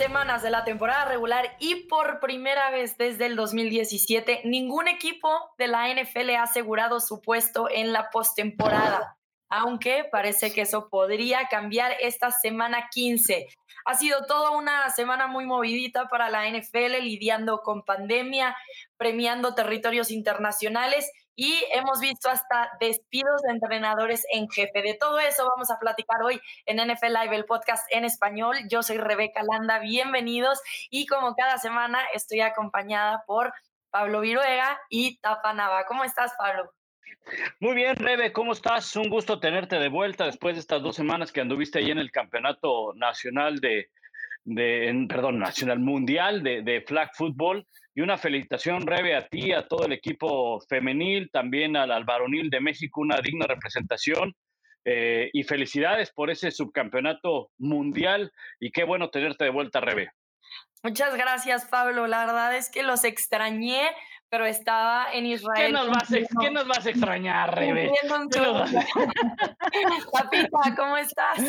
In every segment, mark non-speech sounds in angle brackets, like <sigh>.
semanas de la temporada regular y por primera vez desde el 2017, ningún equipo de la NFL ha asegurado su puesto en la postemporada, aunque parece que eso podría cambiar esta semana 15. Ha sido toda una semana muy movidita para la NFL, lidiando con pandemia, premiando territorios internacionales y hemos visto hasta despidos de entrenadores en jefe. De todo eso vamos a platicar hoy en NFL Live, el podcast en español. Yo soy Rebeca Landa, bienvenidos y como cada semana estoy acompañada por Pablo Viruega y Tapa Nava. ¿Cómo estás, Pablo? Muy bien, Rebe, ¿cómo estás? Un gusto tenerte de vuelta después de estas dos semanas que anduviste ahí en el Campeonato Nacional de, perdón, Nacional Mundial de, de Flag Football. Y una felicitación, Rebe, a ti, a todo el equipo femenil, también al, al varonil de México, una digna representación. Eh, y felicidades por ese subcampeonato mundial. Y qué bueno tenerte de vuelta, Rebe. Muchas gracias, Pablo. La verdad es que los extrañé, pero estaba en Israel. ¿Qué nos vas, a, ¿qué nos vas a extrañar, Rebe? <laughs> Papita, ¿cómo estás?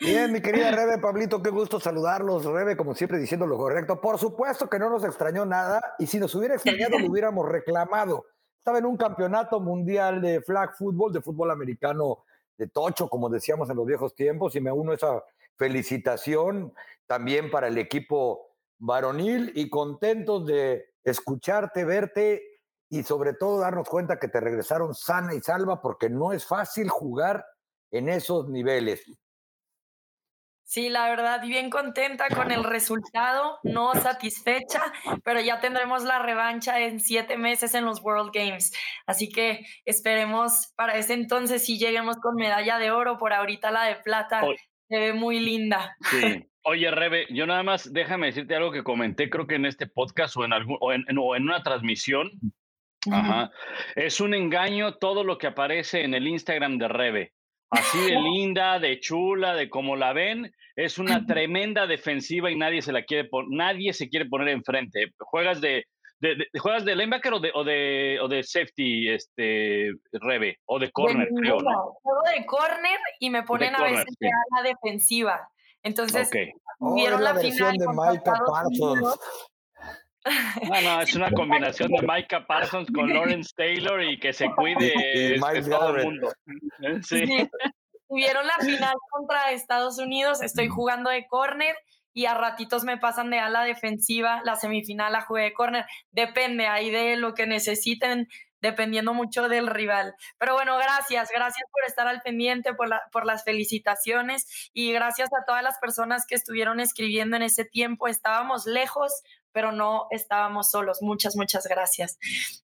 Bien, mi querida Rebe, Pablito, qué gusto saludarlos. Rebe, como siempre, diciendo lo correcto. Por supuesto que no nos extrañó nada, y si nos hubiera extrañado, lo hubiéramos reclamado. Estaba en un campeonato mundial de flag football, de fútbol americano de tocho, como decíamos en los viejos tiempos, y me uno a esa felicitación también para el equipo varonil y contentos de escucharte, verte y sobre todo darnos cuenta que te regresaron sana y salva porque no es fácil jugar en esos niveles. Sí, la verdad, bien contenta con el resultado, no satisfecha, pero ya tendremos la revancha en siete meses en los World Games. Así que esperemos para ese entonces si lleguemos con medalla de oro, por ahorita la de plata se ve muy linda. Sí. Oye, Rebe, yo nada más déjame decirte algo que comenté, creo que en este podcast o en, algún, o en, o en una transmisión. Ajá. Es un engaño todo lo que aparece en el Instagram de Rebe. Así de linda, de chula, de como la ven, es una tremenda defensiva y nadie se la quiere nadie se quiere poner enfrente. Juegas de, de, de juegas de linebacker o de, o de, o de safety, este Rebe, o de corner, creo. ¿no? Juego de corner y me ponen corner, a veces sí. a la defensiva. Entonces, Okay. vieron Oh, es la, final de contra Micah Estados Parsons. Unidos. No, no, es una <laughs> combinación de Micah Parsons con Lawrence Taylor y que se <laughs> cuide Y este, Miles todo el mundo. <laughs> Sí. Sí. Vieron la final contra Estados Unidos, estoy jugando de corner y a ratitos me pasan de ala defensiva, la semifinal la jugué de corner, depende ahí de lo que necesiten, dependiendo mucho del rival. Pero bueno, gracias, gracias por estar al pendiente, por, la, por las felicitaciones y gracias a todas las personas que estuvieron escribiendo en ese tiempo. Estábamos lejos, pero no estábamos solos. Muchas, muchas gracias.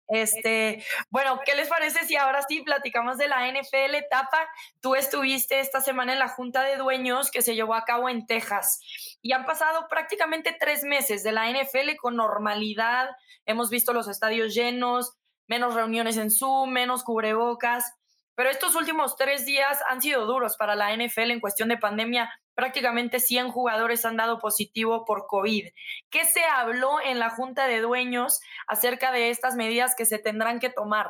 Este, bueno, ¿qué les parece si ahora sí platicamos de la NFL etapa? Tú estuviste esta semana en la Junta de Dueños que se llevó a cabo en Texas y han pasado prácticamente tres meses de la NFL con normalidad. Hemos visto los estadios llenos, menos reuniones en Zoom, menos cubrebocas. Pero estos últimos tres días han sido duros para la NFL en cuestión de pandemia. Prácticamente 100 jugadores han dado positivo por COVID. ¿Qué se habló en la Junta de Dueños acerca de estas medidas que se tendrán que tomar?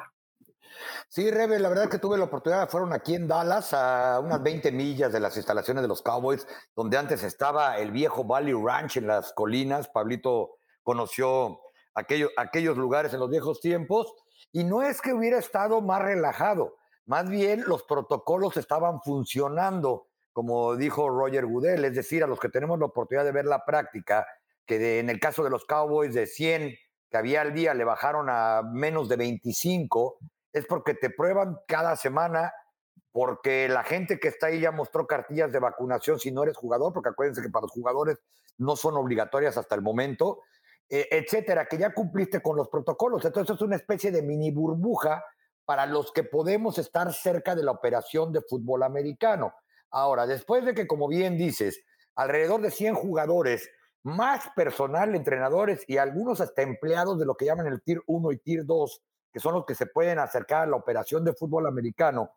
Sí, Rebe, la verdad que tuve la oportunidad, fueron aquí en Dallas, a unas 20 millas de las instalaciones de los Cowboys, donde antes estaba el viejo Valley Ranch en las colinas. Pablito conoció aquello, aquellos lugares en los viejos tiempos, y no es que hubiera estado más relajado, más bien los protocolos estaban funcionando, como dijo Roger Goodell, es decir, a los que tenemos la oportunidad de ver la práctica, que en el caso de los Cowboys de 100 que había al día le bajaron a menos de 25, es porque te prueban cada semana, porque la gente que está ahí ya mostró cartillas de vacunación si no eres jugador, porque acuérdense que para los jugadores no son obligatorias hasta el momento, eh, etcétera, que ya cumpliste con los protocolos. Entonces es una especie de mini burbuja para los que podemos estar cerca de la operación de fútbol americano. Ahora, después de que, como bien dices, alrededor de 100 jugadores, más personal, entrenadores y algunos hasta empleados de lo que llaman el Tier 1 y Tier 2, que son los que se pueden acercar a la operación de fútbol americano,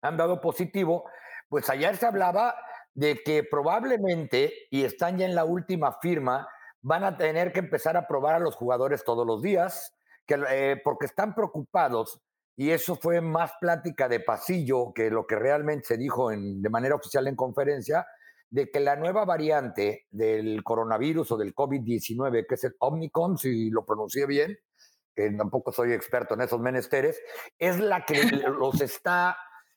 han dado positivo, pues ayer se hablaba de que probablemente, y están ya en la última firma, van a tener que empezar a probar a los jugadores todos los días, que, eh, porque están preocupados, y eso fue más plática de pasillo que lo que realmente se dijo en, de manera oficial en conferencia, de que la nueva variante del coronavirus o del COVID-19, que es el Omnicom, si lo pronuncié bien, que tampoco soy experto en esos menesteres, es la que <laughs> los está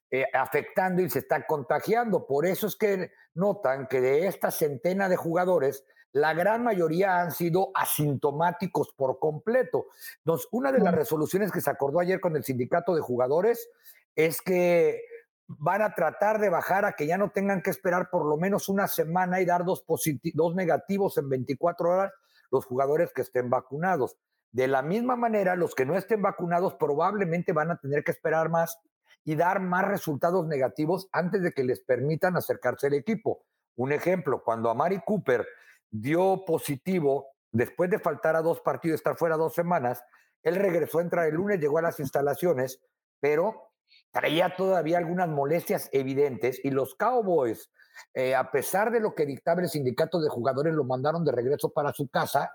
eh, afectando y se está contagiando. Por eso es que notan que de esta centena de jugadores, la gran mayoría han sido asintomáticos por completo. Entonces, una de las resoluciones que se acordó ayer con el sindicato de jugadores es que van a tratar de bajar a que ya no tengan que esperar por lo menos una semana y dar dos, dos negativos en 24 horas los jugadores que estén vacunados. De la misma manera, los que no estén vacunados probablemente van a tener que esperar más y dar más resultados negativos antes de que les permitan acercarse al equipo. Un ejemplo, cuando a Mari Cooper dio positivo después de faltar a dos partidos, estar fuera dos semanas, él regresó a entrar el lunes, llegó a las instalaciones, pero traía todavía algunas molestias evidentes y los Cowboys, eh, a pesar de lo que dictaba el sindicato de jugadores, lo mandaron de regreso para su casa,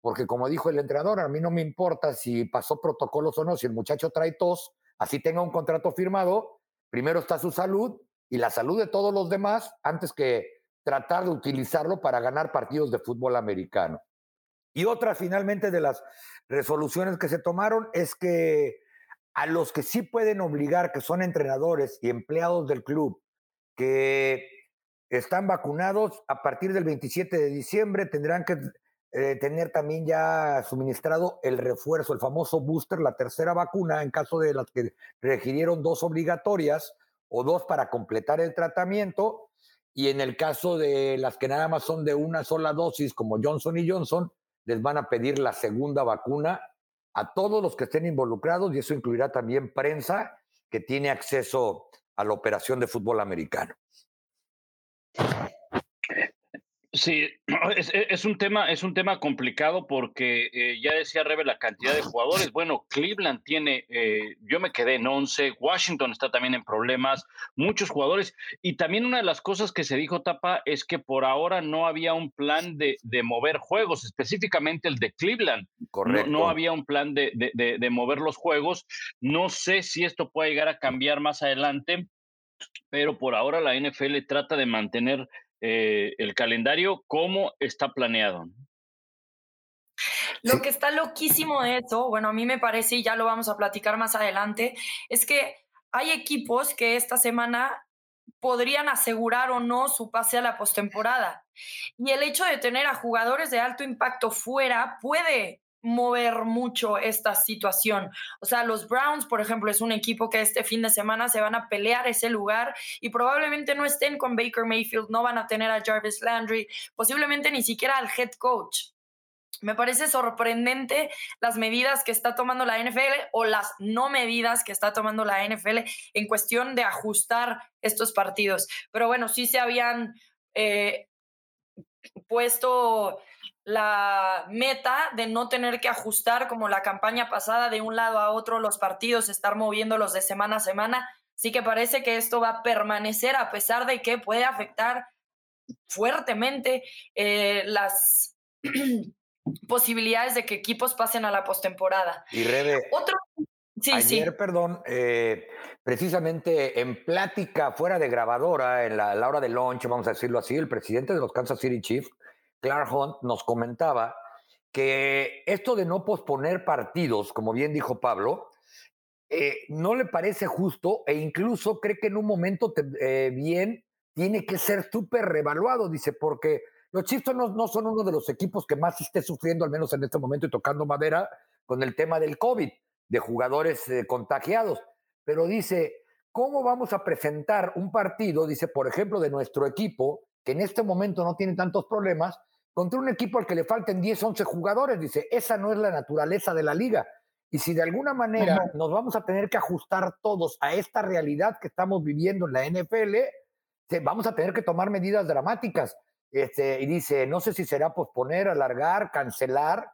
porque como dijo el entrenador, a mí no me importa si pasó protocolos o no, si el muchacho trae tos, así tenga un contrato firmado, primero está su salud y la salud de todos los demás antes que tratar de utilizarlo para ganar partidos de fútbol americano. Y otra finalmente de las resoluciones que se tomaron es que a los que sí pueden obligar, que son entrenadores y empleados del club, que están vacunados, a partir del 27 de diciembre tendrán que eh, tener también ya suministrado el refuerzo, el famoso booster, la tercera vacuna, en caso de las que requirieron dos obligatorias o dos para completar el tratamiento. Y en el caso de las que nada más son de una sola dosis, como Johnson y Johnson, les van a pedir la segunda vacuna a todos los que estén involucrados y eso incluirá también prensa que tiene acceso a la operación de fútbol americano. Sí, <clears throat> es, un tema, es un tema complicado porque eh, ya decía Rebe la cantidad de jugadores. Bueno, Cleveland tiene, eh, yo me quedé en 11, Washington está también en problemas, muchos jugadores. Y también una de las cosas que se dijo, Tapa, es que por ahora no había un plan de, mover juegos, específicamente el de Cleveland. Correcto. No, había un plan de, de mover los juegos. No sé si esto puede llegar a cambiar más adelante, pero por ahora la NFL trata de mantener eh, el calendario como está planeado. Lo que está loquísimo de eso, bueno, a mí me parece, y ya lo vamos a platicar más adelante, es que hay equipos que esta semana podrían asegurar o no su pase a la postemporada. Y el hecho de tener a jugadores de alto impacto fuera puede mover mucho esta situación. O sea, los Browns, por ejemplo, es un equipo que este fin de semana se van a pelear ese lugar y probablemente no estén con Baker Mayfield, no van a tener a Jarvis Landry, posiblemente ni siquiera al head coach. Me parece sorprendente las medidas que está tomando la NFL o las no medidas que está tomando la NFL en cuestión de ajustar estos partidos. Pero bueno, sí se habían eh, puesto la meta de no tener que ajustar como la campaña pasada de un lado a otro los partidos, estar moviéndolos de semana a semana. Sí que parece que esto va a permanecer a pesar de que puede afectar fuertemente eh, las <clears throat> posibilidades de que equipos pasen a la postemporada. Y Rebe, Otro... Sí, ayer, perdón, eh, precisamente en plática fuera de grabadora, en la, hora de lunch, vamos a decirlo así, el presidente de los Kansas City Chiefs Clark Hunt nos comentaba que esto de no posponer partidos, como bien dijo Pablo, eh, no le parece justo e incluso cree que en un momento eh, bien tiene que ser súper revaluado, dice, porque los Chiefs no, son uno de los equipos que más esté sufriendo, al menos en este momento, y tocando madera con el tema del COVID, de jugadores eh, contagiados. Pero dice, ¿cómo vamos a presentar un partido, dice, por ejemplo, de nuestro equipo, que en este momento no tiene tantos problemas, contra un equipo al que le falten 10, 11 jugadores. Dice, esa no es la naturaleza de la liga. Y si de alguna manera nos vamos a tener que ajustar todos a esta realidad que estamos viviendo en la NFL, vamos a tener que tomar medidas dramáticas. Este, y dice, no sé si será posponer, alargar, cancelar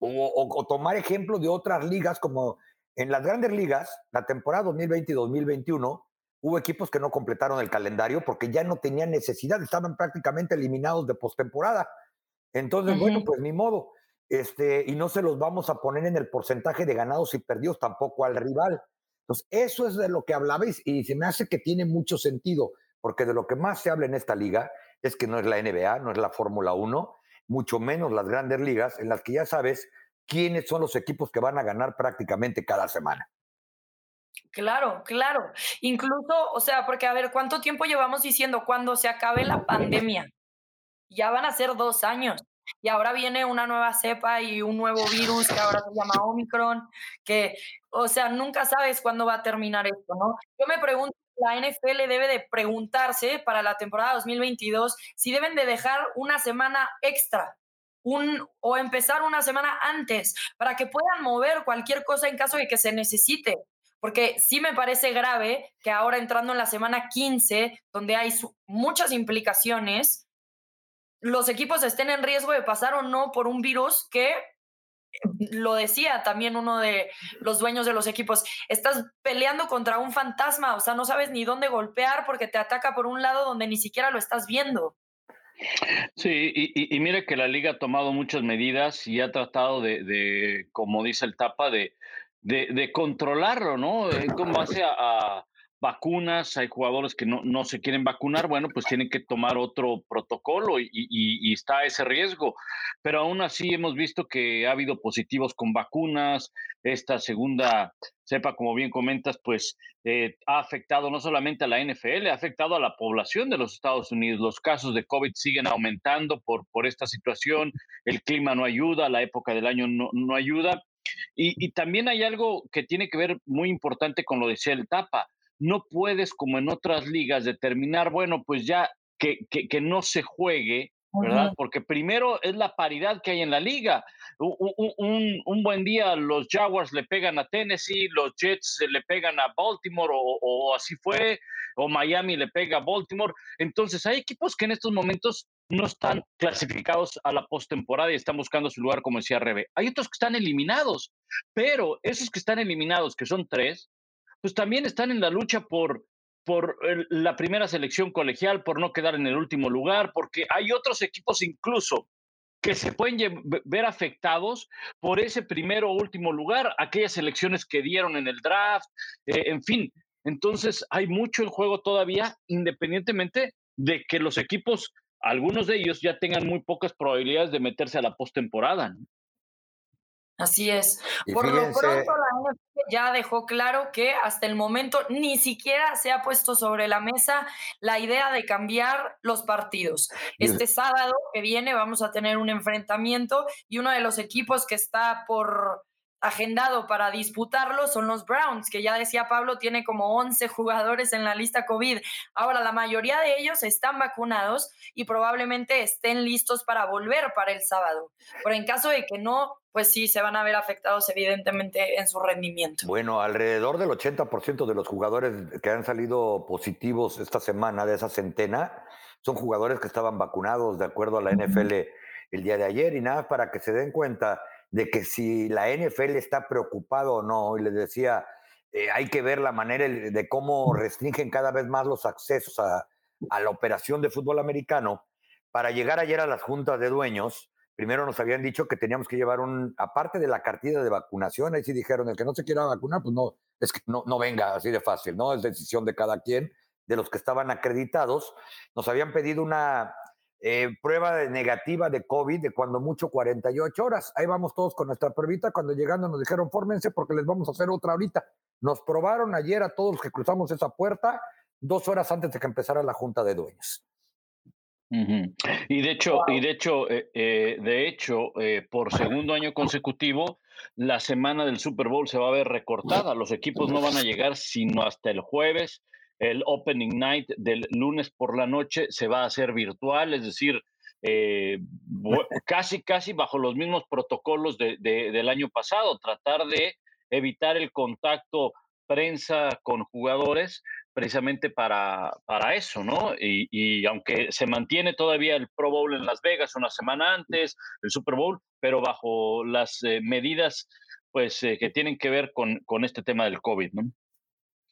o, tomar ejemplo de otras ligas como en las grandes ligas, la temporada 2020 y 2021, Hubo equipos que no completaron el calendario porque ya no tenían necesidad, estaban prácticamente eliminados de postemporada. Entonces, bueno, pues ni modo. Este, y no se los vamos a poner en el porcentaje de ganados y perdidos tampoco al rival. Entonces, eso es de lo que hablabais y se me hace que tiene mucho sentido. porque de lo que más se habla en esta liga es que no es la NBA, no es la Fórmula 1, mucho menos las grandes ligas en las que ya sabes quiénes son los equipos que van a ganar prácticamente cada semana. Claro, claro. Incluso, o sea, porque a ver, ¿cuánto tiempo llevamos diciendo cuando se acabe la pandemia? Ya van a ser dos años. Y ahora viene una nueva cepa y un nuevo virus que ahora se llama Omicron, que, o sea, nunca sabes cuándo va a terminar esto, ¿no? Yo me pregunto, la NFL debe de preguntarse para la temporada 2022 si deben de dejar una semana extra o empezar una semana antes para que puedan mover cualquier cosa en caso de que se necesite. Porque sí me parece grave que ahora entrando en la semana 15, donde hay muchas implicaciones, los equipos estén en riesgo de pasar o no por un virus que lo decía también uno de los dueños de los equipos, estás peleando contra un fantasma, o sea, no sabes ni dónde golpear porque te ataca por un lado donde ni siquiera lo estás viendo. Sí, y, mire que la liga ha tomado muchas medidas y ha tratado de, como dice el Tapa, de, de, controlarlo, ¿no? Eh, con base a, vacunas, hay jugadores que no, no, se quieren vacunar, bueno, pues tienen que tomar otro protocolo y, y, está ese riesgo. Pero aún así hemos visto que ha habido positivos con vacunas, esta segunda cepa, como bien comentas, pues eh, ha afectado no solamente a la NFL, ha afectado a la población de los Estados Unidos. Los casos de COVID siguen aumentando por, por esta situación, el clima no ayuda, la época del año no, no ayuda. Y, y, también hay algo que tiene que ver muy importante con lo de el Tapa no puedes, como en otras ligas, determinar, bueno, pues ya que, que, no se juegue, ¿verdad? Porque primero es la paridad que hay en la liga. Un, un, buen día los Jaguars le pegan a Tennessee, los Jets le pegan a Baltimore o, o, así fue, o Miami le pega a Baltimore. Entonces hay equipos que en estos momentos no están clasificados a la postemporada y están buscando su lugar, como decía Rebe. Hay otros que están eliminados, pero esos que están eliminados, que son tres, pues también están en la lucha por, por la primera selección colegial, por no quedar en el último lugar, porque hay otros equipos incluso que se pueden ver afectados por ese primero o último lugar, aquellas selecciones que dieron en el draft, eh, en fin. Entonces hay mucho en juego todavía, independientemente de que los equipos, algunos de ellos ya tengan muy pocas probabilidades de meterse a la postemporada. Así es. Por lo pronto, la NFL ya dejó claro que hasta el momento ni siquiera se ha puesto sobre la mesa la idea de cambiar los partidos. Este sábado que viene vamos a tener un enfrentamiento y uno de los equipos que está por agendado para disputarlo son los Browns, que ya decía Pablo, tiene como 11 jugadores en la lista COVID. Ahora, la mayoría de ellos están vacunados y probablemente estén listos para volver para el sábado. Pero en caso de que no, pues sí, se van a ver afectados evidentemente en su rendimiento. Bueno, alrededor del 80% de los jugadores que han salido positivos esta semana, de esa centena, son jugadores que estaban vacunados de acuerdo a la NFL el día de ayer y nada para que se den cuenta de que si la NFL está preocupado o no, y les decía, eh, hay que ver la manera de cómo restringen cada vez más los accesos a, la operación de fútbol americano. Para llegar ayer a las juntas de dueños, primero nos habían dicho que teníamos que llevar un, aparte de la cartilla de vacunación, ahí sí dijeron, el que no se quiera vacunar, pues no, es que no, no venga así de fácil, ¿no? Es decisión de cada quien, de los que estaban acreditados. Nos habían pedido una eh, prueba de negativa de COVID de cuando mucho 48 horas. Ahí vamos todos con nuestra pruebita. Cuando llegando nos dijeron, fórmense porque les vamos a hacer otra ahorita. Nos probaron ayer a todos los que cruzamos esa puerta dos horas antes de que empezara la junta de dueños. Y de hecho, y de hecho, eh, eh, de hecho, por segundo año consecutivo, la semana del Super Bowl se va a ver recortada. Los equipos no van a llegar sino hasta el jueves. El opening night del lunes por la noche se va a hacer virtual, es decir, eh, <laughs> casi, casi bajo los mismos protocolos de, del año pasado, tratar de evitar el contacto prensa con jugadores precisamente para, para eso, ¿no? Y, aunque se mantiene todavía el Pro Bowl en Las Vegas una semana antes, el Super Bowl, pero bajo las eh, medidas pues eh, que tienen que ver con, con este tema del COVID, ¿no?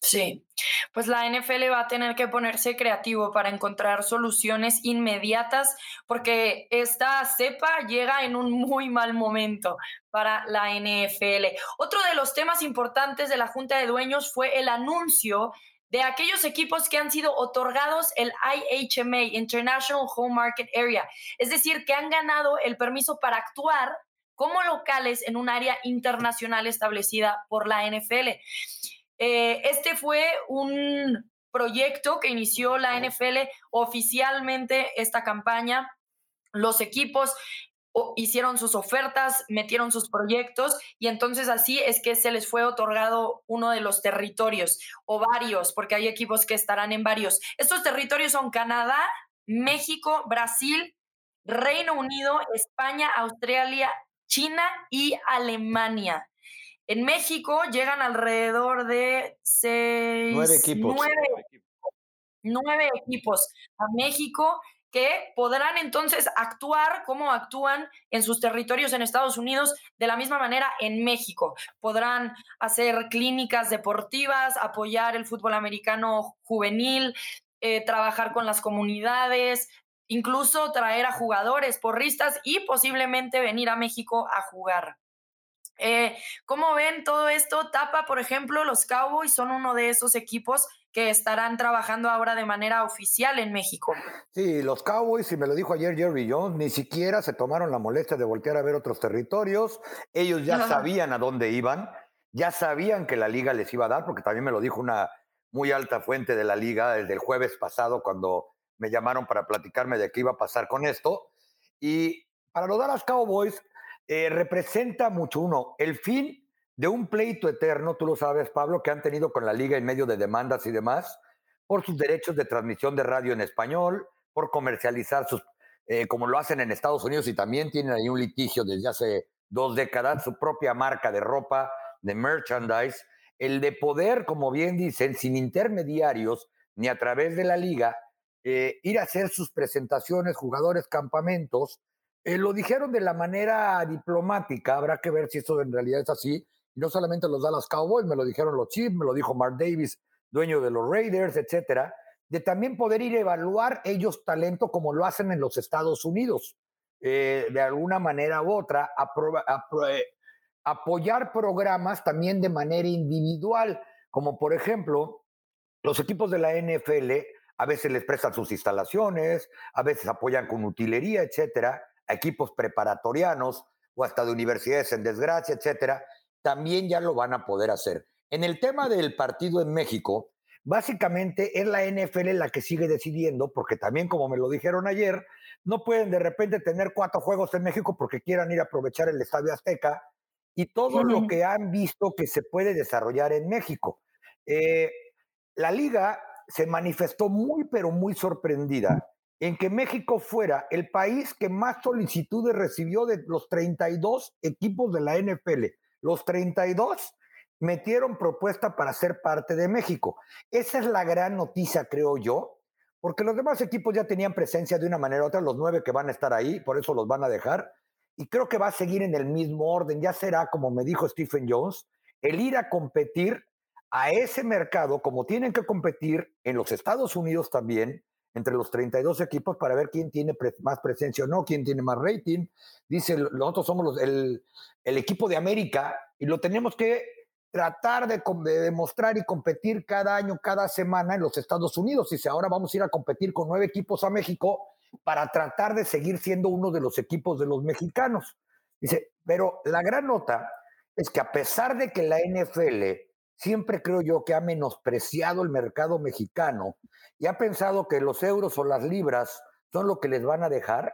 Sí, pues la NFL va a tener que ponerse creativo para encontrar soluciones inmediatas porque esta cepa llega en un muy mal momento para la NFL. Otro de los temas importantes de la Junta de Dueños fue el anuncio de aquellos equipos que han sido otorgados el IHMA, International Home Market Area, es decir, que han ganado el permiso para actuar como locales en un área internacional establecida por la NFL. Eh, este fue un proyecto que inició la NFL oficialmente esta campaña. Los equipos hicieron sus ofertas, metieron sus proyectos y entonces así es que se les fue otorgado uno de los territorios o varios, porque hay equipos que estarán en varios. Estos territorios son Canadá, México, Brasil, Reino Unido, España, Australia, China y Alemania. En México llegan alrededor de seis, nueve equipos. nueve equipos a México que podrán entonces actuar como actúan en sus territorios en Estados Unidos de la misma manera en México. Podrán hacer clínicas deportivas, apoyar el fútbol americano juvenil, eh, trabajar con las comunidades, incluso traer a jugadores porristas y posiblemente venir a México a jugar. Eh, ¿Cómo ven todo esto? Tapa, por ejemplo, los Cowboys son uno de esos equipos que estarán trabajando ahora de manera oficial en México. Sí, los Cowboys, y me lo dijo ayer Jerry Jones, ni siquiera se tomaron la molestia de voltear a ver otros territorios. Ellos ya sabían a dónde iban, ya sabían que la liga les iba a dar, porque también me lo dijo una muy alta fuente de la liga desde el jueves pasado cuando me llamaron para platicarme de qué iba a pasar con esto. Y para los Dallas Cowboys eh, representa mucho uno, el fin de un pleito eterno, tú lo sabes, Pablo, que han tenido con la liga en medio de demandas y demás, por sus derechos de transmisión de radio en español, por comercializar sus, eh, como lo hacen en Estados Unidos y también tienen ahí un litigio desde hace dos décadas, su propia marca de ropa, de merchandise, el de poder, como bien dicen, sin intermediarios, ni a través de la liga, eh, ir a hacer sus presentaciones, jugadores, campamentos. Eh, lo dijeron de la manera diplomática, habrá que ver si eso en realidad es así, no solamente los Dallas Cowboys, me lo dijeron los Chiefs, me lo dijo Mark Davis, dueño de los Raiders, etcétera, de también poder ir a evaluar ellos talento como lo hacen en los Estados Unidos, eh, de alguna manera u otra, eh, apoyar programas también de manera individual, como por ejemplo, los equipos de la NFL a veces les prestan sus instalaciones, a veces apoyan con utilería, etcétera, equipos preparatorianos o hasta de universidades en desgracia, etcétera, también ya lo van a poder hacer. En el tema del partido en México, básicamente es la NFL la que sigue decidiendo, porque también, como me lo dijeron ayer, no pueden de repente tener cuatro juegos en México porque quieran ir a aprovechar el Estadio Azteca y todo lo que han visto que se puede desarrollar en México. Eh, la liga se manifestó muy, pero muy sorprendida en que México fuera el país que más solicitudes recibió de los 32 equipos de la NFL. Los 32 metieron propuesta para ser parte de México. Esa es la gran noticia, creo yo, porque los demás equipos ya tenían presencia de una manera u otra, los nueve que van a estar ahí, por eso los van a dejar, y creo que va a seguir en el mismo orden, ya será, como me dijo Stephen Jones, el ir a competir a ese mercado, como tienen que competir en los Estados Unidos también, entre los 32 equipos para ver quién tiene más presencia o no, quién tiene más rating. Dice, nosotros somos el, equipo de América y lo tenemos que tratar de, demostrar y competir cada año, cada semana en los Estados Unidos. Dice, ahora vamos a ir a competir con nueve equipos a México para tratar de seguir siendo uno de los equipos de los mexicanos. Dice, pero la gran nota es que a pesar de que la NFL siempre creo yo que ha menospreciado el mercado mexicano y ha pensado que los euros o las libras son lo que les van a dejar,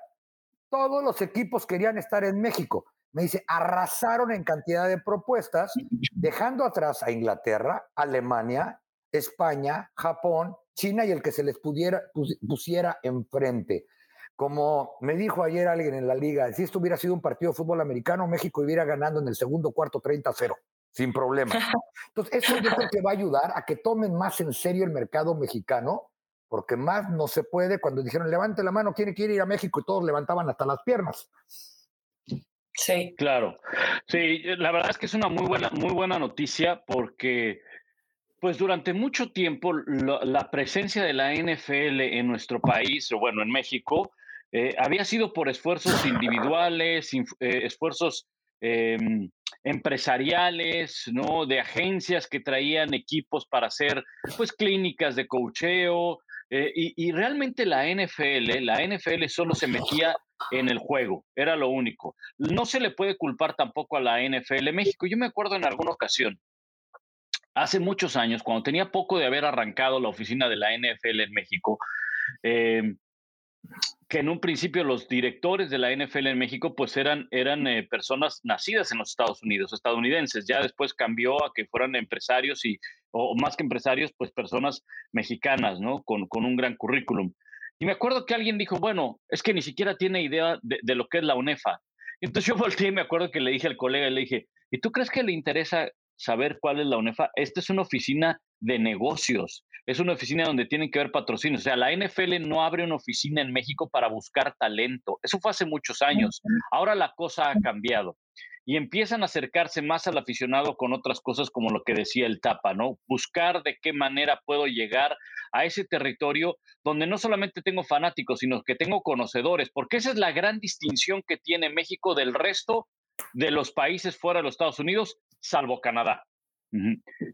todos los equipos querían estar en México. Me dice, arrasaron en cantidad de propuestas, <laughs> dejando atrás a Inglaterra, Alemania, España, Japón, China y el que se les pudiera, pusiera enfrente. Como me dijo ayer alguien en la liga, si esto hubiera sido un partido de fútbol americano, México hubiera ganando en el segundo cuarto 30-0 sin problema. <laughs> Entonces, eso yo creo que va a ayudar a que tomen más en serio el mercado mexicano, porque más no se puede cuando dijeron, levante la mano, ¿quién quiere ir a México? Y todos levantaban hasta las piernas. Sí. Claro. Sí, la verdad es que es una muy buena, muy buena noticia porque pues durante mucho tiempo la presencia de la NFL en nuestro país, o bueno, en México, eh, había sido por esfuerzos individuales, eh, esfuerzos em, empresariales, ¿no? De agencias que traían equipos para hacer, pues, clínicas de cocheo. Eh, y, realmente la NFL, la NFL solo se metía en el juego, era lo único. No se le puede culpar tampoco a la NFL México. Yo me acuerdo en alguna ocasión, hace muchos años, cuando tenía poco de haber arrancado la oficina de la NFL en México, eh, que en un principio los directores de la NFL en México pues eran, eran eh, personas nacidas en los Estados Unidos, estadounidenses. Ya después cambió a que fueran empresarios y, o más que empresarios, pues personas mexicanas, ¿no? Con, con un gran currículum. Y me acuerdo que alguien dijo, bueno, es que ni siquiera tiene idea de, de lo que es la UNEFA. Entonces yo <laughs> volteé y me acuerdo que le dije al colega, le dije, ¿y tú crees que le interesa saber cuál es la UNEFA? Esta es una oficina de negocios es una oficina donde tienen que ver patrocinios. O sea, la NFL no abre una oficina en México para buscar talento. Eso fue hace muchos años. Ahora la cosa ha cambiado y empiezan a acercarse más al aficionado con otras cosas como lo que decía el Tapa, ¿no? Buscar de qué manera puedo llegar a ese territorio donde no solamente tengo fanáticos, sino que tengo conocedores, porque esa es la gran distinción que tiene México del resto de los países fuera de los Estados Unidos, salvo Canadá.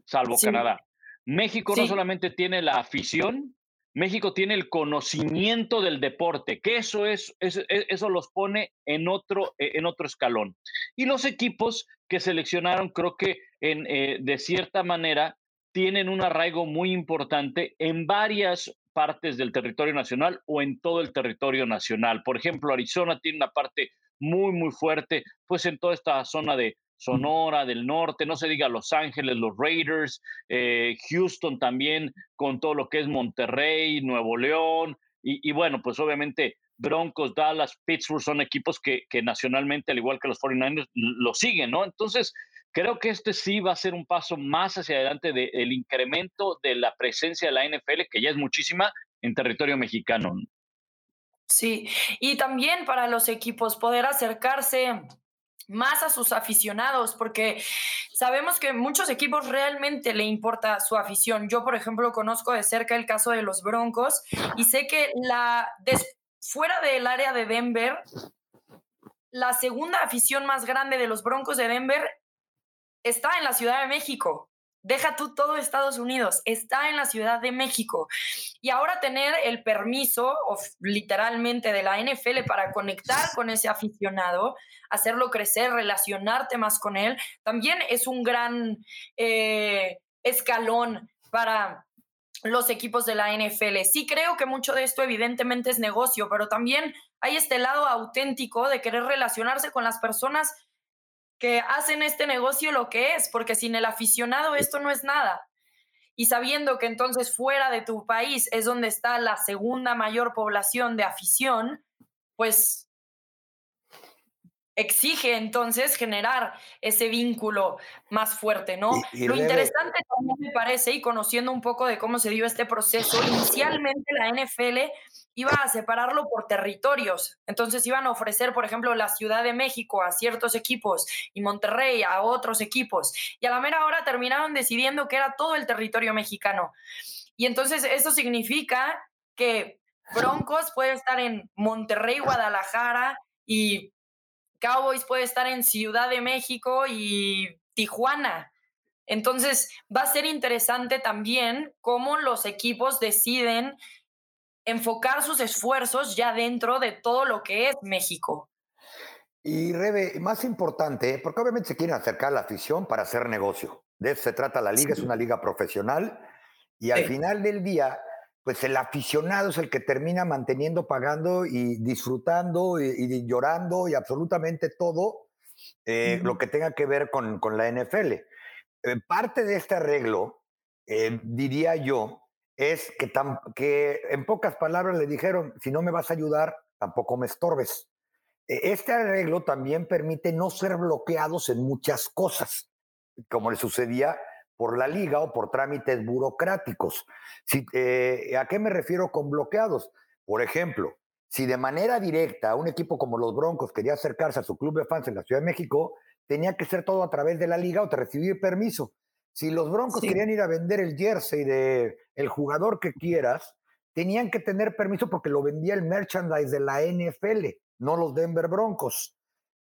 Salvo Canadá. México no solamente tiene la afición, México tiene el conocimiento del deporte, que eso es, e, eso, los pone en otro, e, en otro escalón. Y los equipos que seleccionaron, creo que en, eh, de cierta manera tienen un arraigo muy importante en varias partes del territorio nacional o en todo el territorio nacional. Por ejemplo, Arizona tiene una parte muy, muy fuerte, pues en toda esta zona de Sonora del norte, no se diga Los Ángeles, los Raiders, eh, Houston también, con todo lo que es Monterrey, Nuevo León, y, bueno, pues obviamente Broncos, Dallas, Pittsburgh son equipos que, que, nacionalmente, al igual que los 49ers, lo siguen, ¿no? Entonces, creo que este sí va a ser un paso más hacia adelante del incremento de la presencia de la NFL, que ya es muchísima, en territorio mexicano. Sí, y también para los equipos poder acercarse más a sus aficionados, porque sabemos que muchos equipos realmente le importa su afición. Yo, por ejemplo, conozco de cerca el caso de los Broncos y sé que la fuera del área de Denver, la segunda afición más grande de los Broncos de Denver está en la Ciudad de México. Deja tú todo Estados Unidos, está en la Ciudad de México. Y ahora tener el permiso, literalmente, de la NFL para conectar con ese aficionado, hacerlo crecer, relacionarte más con él, también es un gran eh, escalón para los equipos de la NFL. Sí creo que mucho de esto evidentemente es negocio, pero también hay este lado auténtico de querer relacionarse con las personas que hacen este negocio lo que es, porque sin el aficionado esto no es nada. Y sabiendo que entonces fuera de tu país es donde está la segunda mayor población de afición, pues exige entonces generar ese vínculo más fuerte, ¿no? Lo interesante también me parece, y conociendo un poco de cómo se dio este proceso, inicialmente la NFL iba a separarlo por territorios. Entonces iban a ofrecer, por ejemplo, la Ciudad de México a ciertos equipos y Monterrey a otros equipos. Y a la mera hora terminaron decidiendo que era todo el territorio mexicano. Y entonces eso significa que Broncos puede estar en Monterrey, Guadalajara y Cowboys puede estar en Ciudad de México y Tijuana. Entonces va a ser interesante también cómo los equipos deciden enfocar sus esfuerzos ya dentro de todo lo que es México. Y Rebe, más importante, porque obviamente se quieren acercar a la afición para hacer negocio. De eso se trata la liga, es una liga profesional y al final del día, pues el aficionado es el que termina manteniendo, pagando y disfrutando y, llorando y absolutamente todo eh, lo que tenga que ver con, con la NFL. Eh, parte de este arreglo, eh, diría yo, es que, en pocas palabras le dijeron, si no me vas a ayudar, tampoco me estorbes. E, este arreglo también permite no ser bloqueados en muchas cosas, como le sucedía por la liga o por trámites burocráticos. Eh, ¿A qué me refiero con bloqueados? Por ejemplo, si de manera directa un equipo como los Broncos quería acercarse a su club de fans en la Ciudad de México, tenía que ser todo a través de la liga o te recibir permiso. Si los Broncos querían ir a vender el jersey de el jugador que quieras, tenían que tener permiso porque lo vendía el merchandise de la NFL, no los Denver Broncos.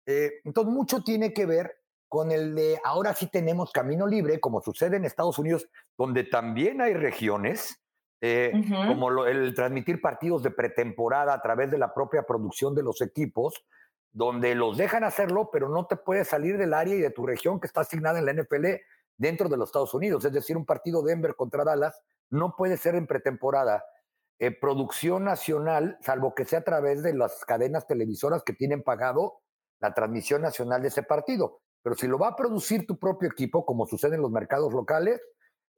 Eh, entonces, mucho tiene que ver con el de ahora sí tenemos camino libre, como sucede en Estados Unidos, donde también hay regiones, eh, como el transmitir partidos de pretemporada a través de la propia producción de los equipos, donde los dejan hacerlo, pero no te puedes salir del área y de tu región que está asignada en la NFL dentro de los Estados Unidos. Es decir, un partido Denver contra Dallas no puede ser en pretemporada. Eh, producción nacional, salvo que sea a través de las cadenas televisoras que tienen pagado la transmisión nacional de ese partido. Pero si lo va a producir tu propio equipo, como sucede en los mercados locales,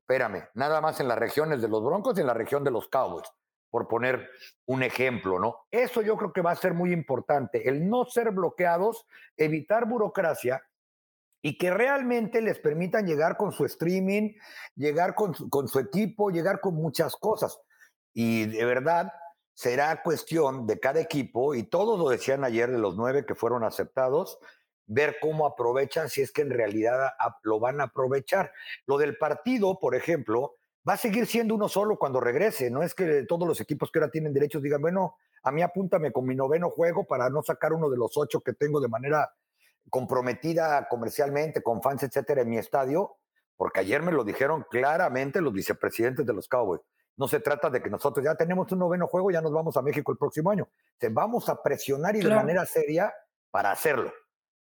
espérame, nada más en las regiones de los Broncos y en la región de los Cowboys por poner un ejemplo, ¿no? Eso yo creo que va a ser muy importante, el no ser bloqueados, evitar burocracia y que realmente les permitan llegar con su streaming, llegar con su, equipo, llegar con muchas cosas. Y de verdad será cuestión de cada equipo, y todos lo decían ayer de los nueve que fueron aceptados, ver cómo aprovechan, si es que en realidad lo van a aprovechar. Lo del partido, por ejemplo, va a seguir siendo uno solo cuando regrese. No es que todos los equipos que ahora tienen derechos digan, bueno, a mí apúntame con mi noveno juego para no sacar uno de los ocho que tengo de manera comprometida comercialmente, con fans, etcétera, en mi estadio, porque ayer me lo dijeron claramente los vicepresidentes de los Cowboys. No se trata de que nosotros ya tenemos un noveno juego, ya nos vamos a México el próximo año. Se vamos a presionar y de manera seria para hacerlo.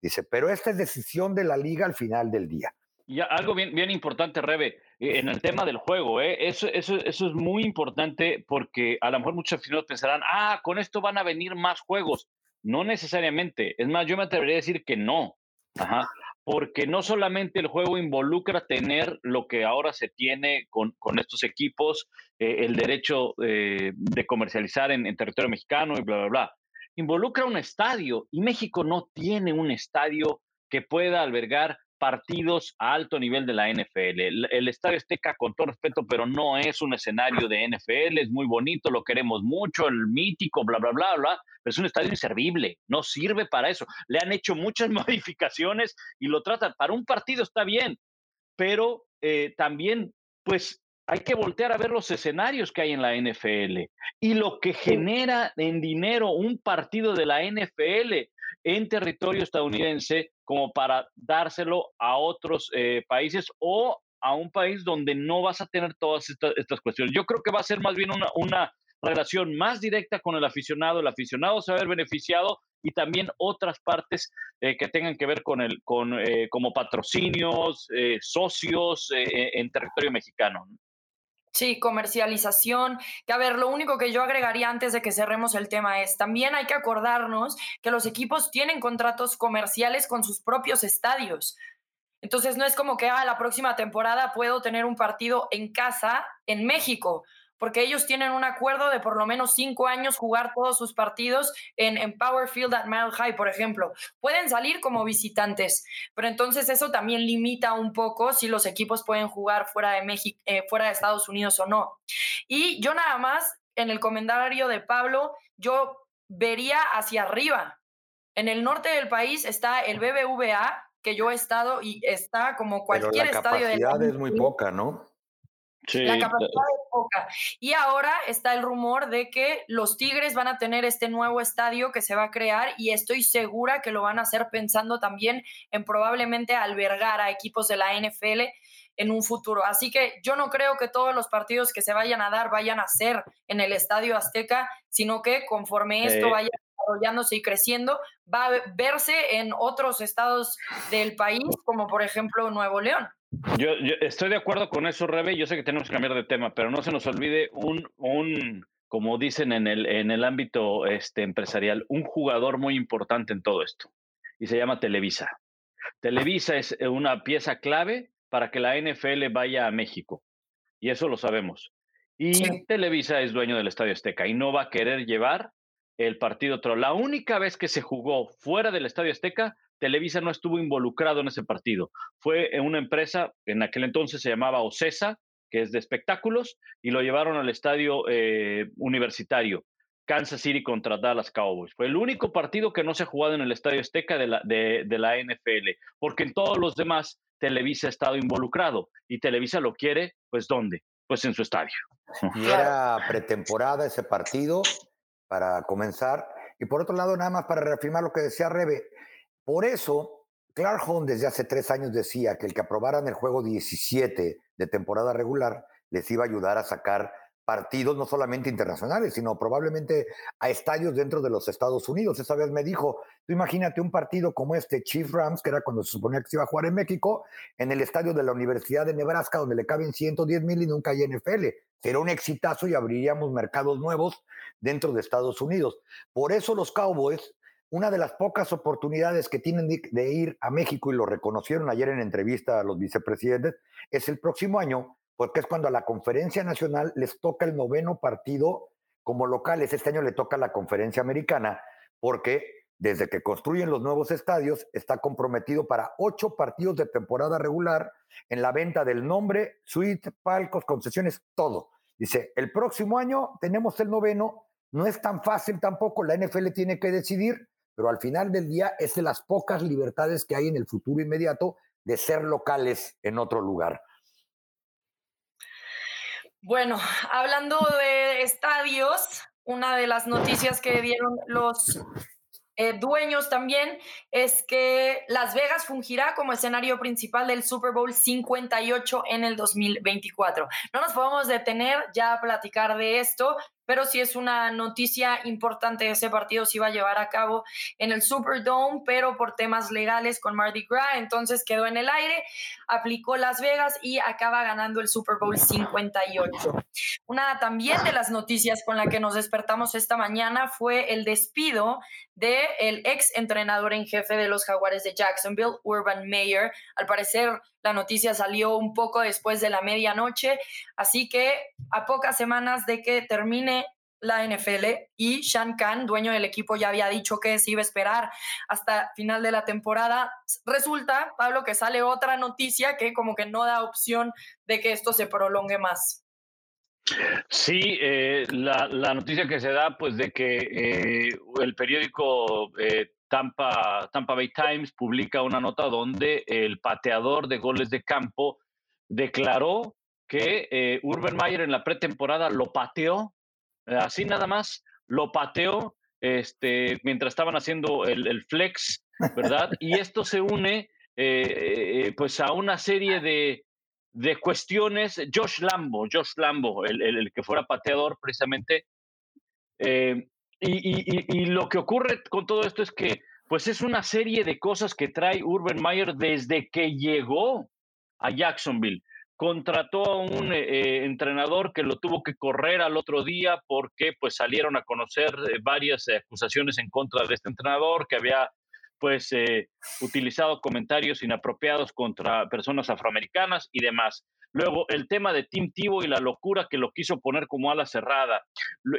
Dice, pero esta es decisión de la liga al final del día. Y algo bien, bien importante, Rebe, eh, en el tema del juego, ¿eh? eso, eso, eso es muy importante porque a lo mejor muchos aficionados pensarán, ah, con esto van a venir más juegos. No necesariamente. Es más, yo me atrevería a decir que no. Ajá. Porque no solamente el juego involucra tener lo que ahora se tiene con, con estos equipos, eh, el derecho eh, de comercializar en, en territorio mexicano y bla, bla, bla. Involucra un estadio y México no tiene un estadio que pueda albergar partidos a alto nivel de la NFL. El, Estadio Azteca, con todo respeto, pero no es un escenario de NFL, es muy bonito, lo queremos mucho, el mítico, bla, bla, bla, bla, pero es un estadio inservible, no sirve para eso. Le han hecho muchas <laughs> modificaciones y lo tratan, para un partido está bien, pero eh, también, pues, hay que voltear a ver los escenarios que hay en la NFL y lo que genera en dinero un partido de la NFL en territorio estadounidense como para dárselo a otros eh, países o a un país donde no vas a tener todas estas, cuestiones. Yo creo que va a ser más bien una, una relación más directa con el aficionado, el aficionado se va a ver beneficiado y también otras partes eh, que tengan que ver con el, con eh, como patrocinios, socios en territorio mexicano. Sí, comercialización. Que a ver, lo único que yo agregaría antes de que cerremos el tema es, también hay que acordarnos que los equipos tienen contratos comerciales con sus propios estadios. Entonces no es como que, ah, la próxima temporada puedo tener un partido en casa en México porque ellos tienen un acuerdo de por lo menos cinco años jugar todos sus partidos en, en Power Field at Mile High, por ejemplo. Pueden salir como visitantes, pero entonces eso también limita un poco si los equipos pueden jugar fuera de México, eh, fuera de Estados Unidos o no. Y yo nada más, en el comentario de Pablo, yo vería hacia arriba. En el norte del país está el BBVA, que yo he estado y está como cualquier estadio de la es muy poca, ¿no? La capacidad es poca. Y ahora está el rumor de que los Tigres van a tener este nuevo estadio que se va a crear y estoy segura que lo van a hacer pensando también en probablemente albergar a equipos de la NFL en un futuro. Así que yo no creo que todos los partidos que se vayan a dar vayan a ser en el Estadio Azteca, sino que conforme esto vaya desarrollándose y creciendo, va a verse en otros estados del país, como por ejemplo Nuevo León. Yo, estoy de acuerdo con eso, Rebe. Yo sé que tenemos que cambiar de tema, pero no se nos olvide un, un como dicen en el, en el ámbito este, empresarial, un jugador muy importante en todo esto. Y se llama Televisa. Televisa es una pieza clave para que la NFL vaya a México. Y eso lo sabemos. Y Televisa es dueño del Estadio Azteca y no va a querer llevar el partido otro. La única vez que se jugó fuera del Estadio Azteca Televisa no estuvo involucrado en ese partido. Fue una empresa, en aquel entonces se llamaba Ocesa, que es de espectáculos, y lo llevaron al estadio eh, universitario. Kansas City contra Dallas Cowboys. Fue el único partido que no se ha jugado en el Estadio Azteca de la, de, la NFL, porque en todos los demás Televisa ha estado involucrado y Televisa lo quiere, pues ¿dónde? Pues en su estadio. <laughs> Y era pretemporada ese partido para comenzar. Y por otro lado, nada más para reafirmar lo que decía Rebe, Por eso, Clark Hunt desde hace tres años decía que el que aprobaran el juego 17 de temporada regular les iba a ayudar a sacar partidos no solamente internacionales, sino probablemente a estadios dentro de los Estados Unidos. Esa vez me dijo, tú imagínate un partido como este Chief Rams, que era cuando se suponía que se iba a jugar en México, en el estadio de la Universidad de Nebraska, donde le caben 110 mil y nunca hay NFL. Sería un exitazo y abriríamos mercados nuevos dentro de Estados Unidos. Por eso los Cowboys, una de las pocas oportunidades que tienen de ir a México, y lo reconocieron ayer en entrevista a los vicepresidentes, es el próximo año porque es cuando a la conferencia nacional les toca el noveno partido como locales. Este año le toca a la conferencia americana, porque desde que construyen los nuevos estadios está comprometido para ocho partidos de temporada regular en la venta del nombre, suite, palcos, concesiones, todo. Dice, el próximo año tenemos el noveno, no es tan fácil tampoco, la NFL tiene que decidir, pero al final del día es de las pocas libertades que hay en el futuro inmediato de ser locales en otro lugar. Bueno, <laughs> hablando de estadios, una de las noticias que dieron los eh, dueños también es que Las Vegas fungirá como escenario principal del Super Bowl 58 en el 2024. No nos podemos detener ya a platicar de esto, pero sí es una noticia importante. Ese partido se iba a llevar a cabo en el Superdome, pero por temas legales con Mardi Gras, entonces quedó en el aire, aplicó Las Vegas y acaba ganando el Super Bowl 58. Una también de las noticias con la que nos despertamos esta mañana fue el despido del el ex entrenador en jefe de los Jaguares de Jacksonville, Urban Meyer. Al parecer, la noticia salió un poco después de la medianoche, así que a pocas semanas de que termine la NFL y Shan Khan, dueño del equipo, ya había dicho que se iba a esperar hasta final de la temporada. Resulta, Pablo, que sale otra noticia que como que no da opción de que esto se prolongue más. Sí, eh, la, noticia que se da, pues de que eh, el periódico eh, Tampa, Bay Times publica una nota donde el pateador de goles de campo declaró que eh, Urban Mayer en la pretemporada lo pateó, eh, así nada más, lo pateó este, mientras estaban haciendo el, flex, ¿verdad? Y esto se une eh, pues a una serie de, de, cuestiones. Josh Lambo, Josh Lambo, el, el, que fuera pateador precisamente, y, lo que ocurre con todo esto es que, pues es una serie de cosas que trae Urban Meyer desde que llegó a Jacksonville. Contrató a un eh, eh, entrenador que lo tuvo que correr al otro día porque pues salieron a conocer eh, varias acusaciones en contra de este entrenador que había pues utilizado comentarios inapropiados contra personas afroamericanas y demás. Luego, el tema de Tim Tivo y la locura que lo quiso poner como ala cerrada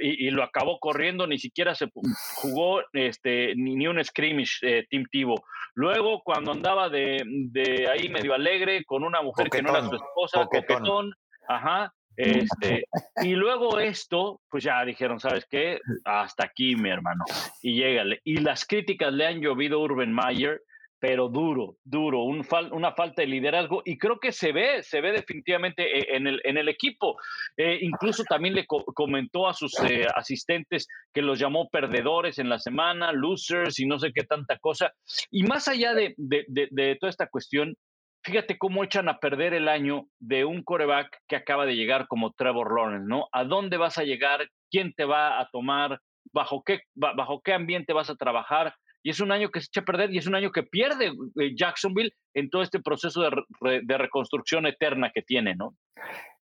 y, lo acabó corriendo, ni siquiera se jugó este, ni, un scrimmage eh, Tim Tivo. Luego, cuando andaba de, ahí medio alegre con una mujer que no era su esposa, coquetón, ajá, este, <laughs> y luego esto, pues ya dijeron, ¿sabes qué? Hasta aquí, mi hermano. Y llégale. Y las críticas le han llovido a Urban Mayer pero duro, duro, un una falta de liderazgo y creo que se ve, se ve definitivamente eh, en el, en el equipo. Eh, incluso también le comentó a sus eh, asistentes que los llamó perdedores en la semana, losers y no sé qué tanta cosa. Y más allá de, de, de, toda esta cuestión, fíjate cómo echan a perder el año de un coreback que acaba de llegar como Trevor Lawrence, ¿no? ¿A dónde vas a llegar? ¿Quién te va a tomar? ¿Bajo qué, bajo qué ambiente vas a trabajar? y es un año que se echa a perder y es un año que pierde eh, Jacksonville en todo este proceso de, reconstrucción eterna que tiene, ¿no?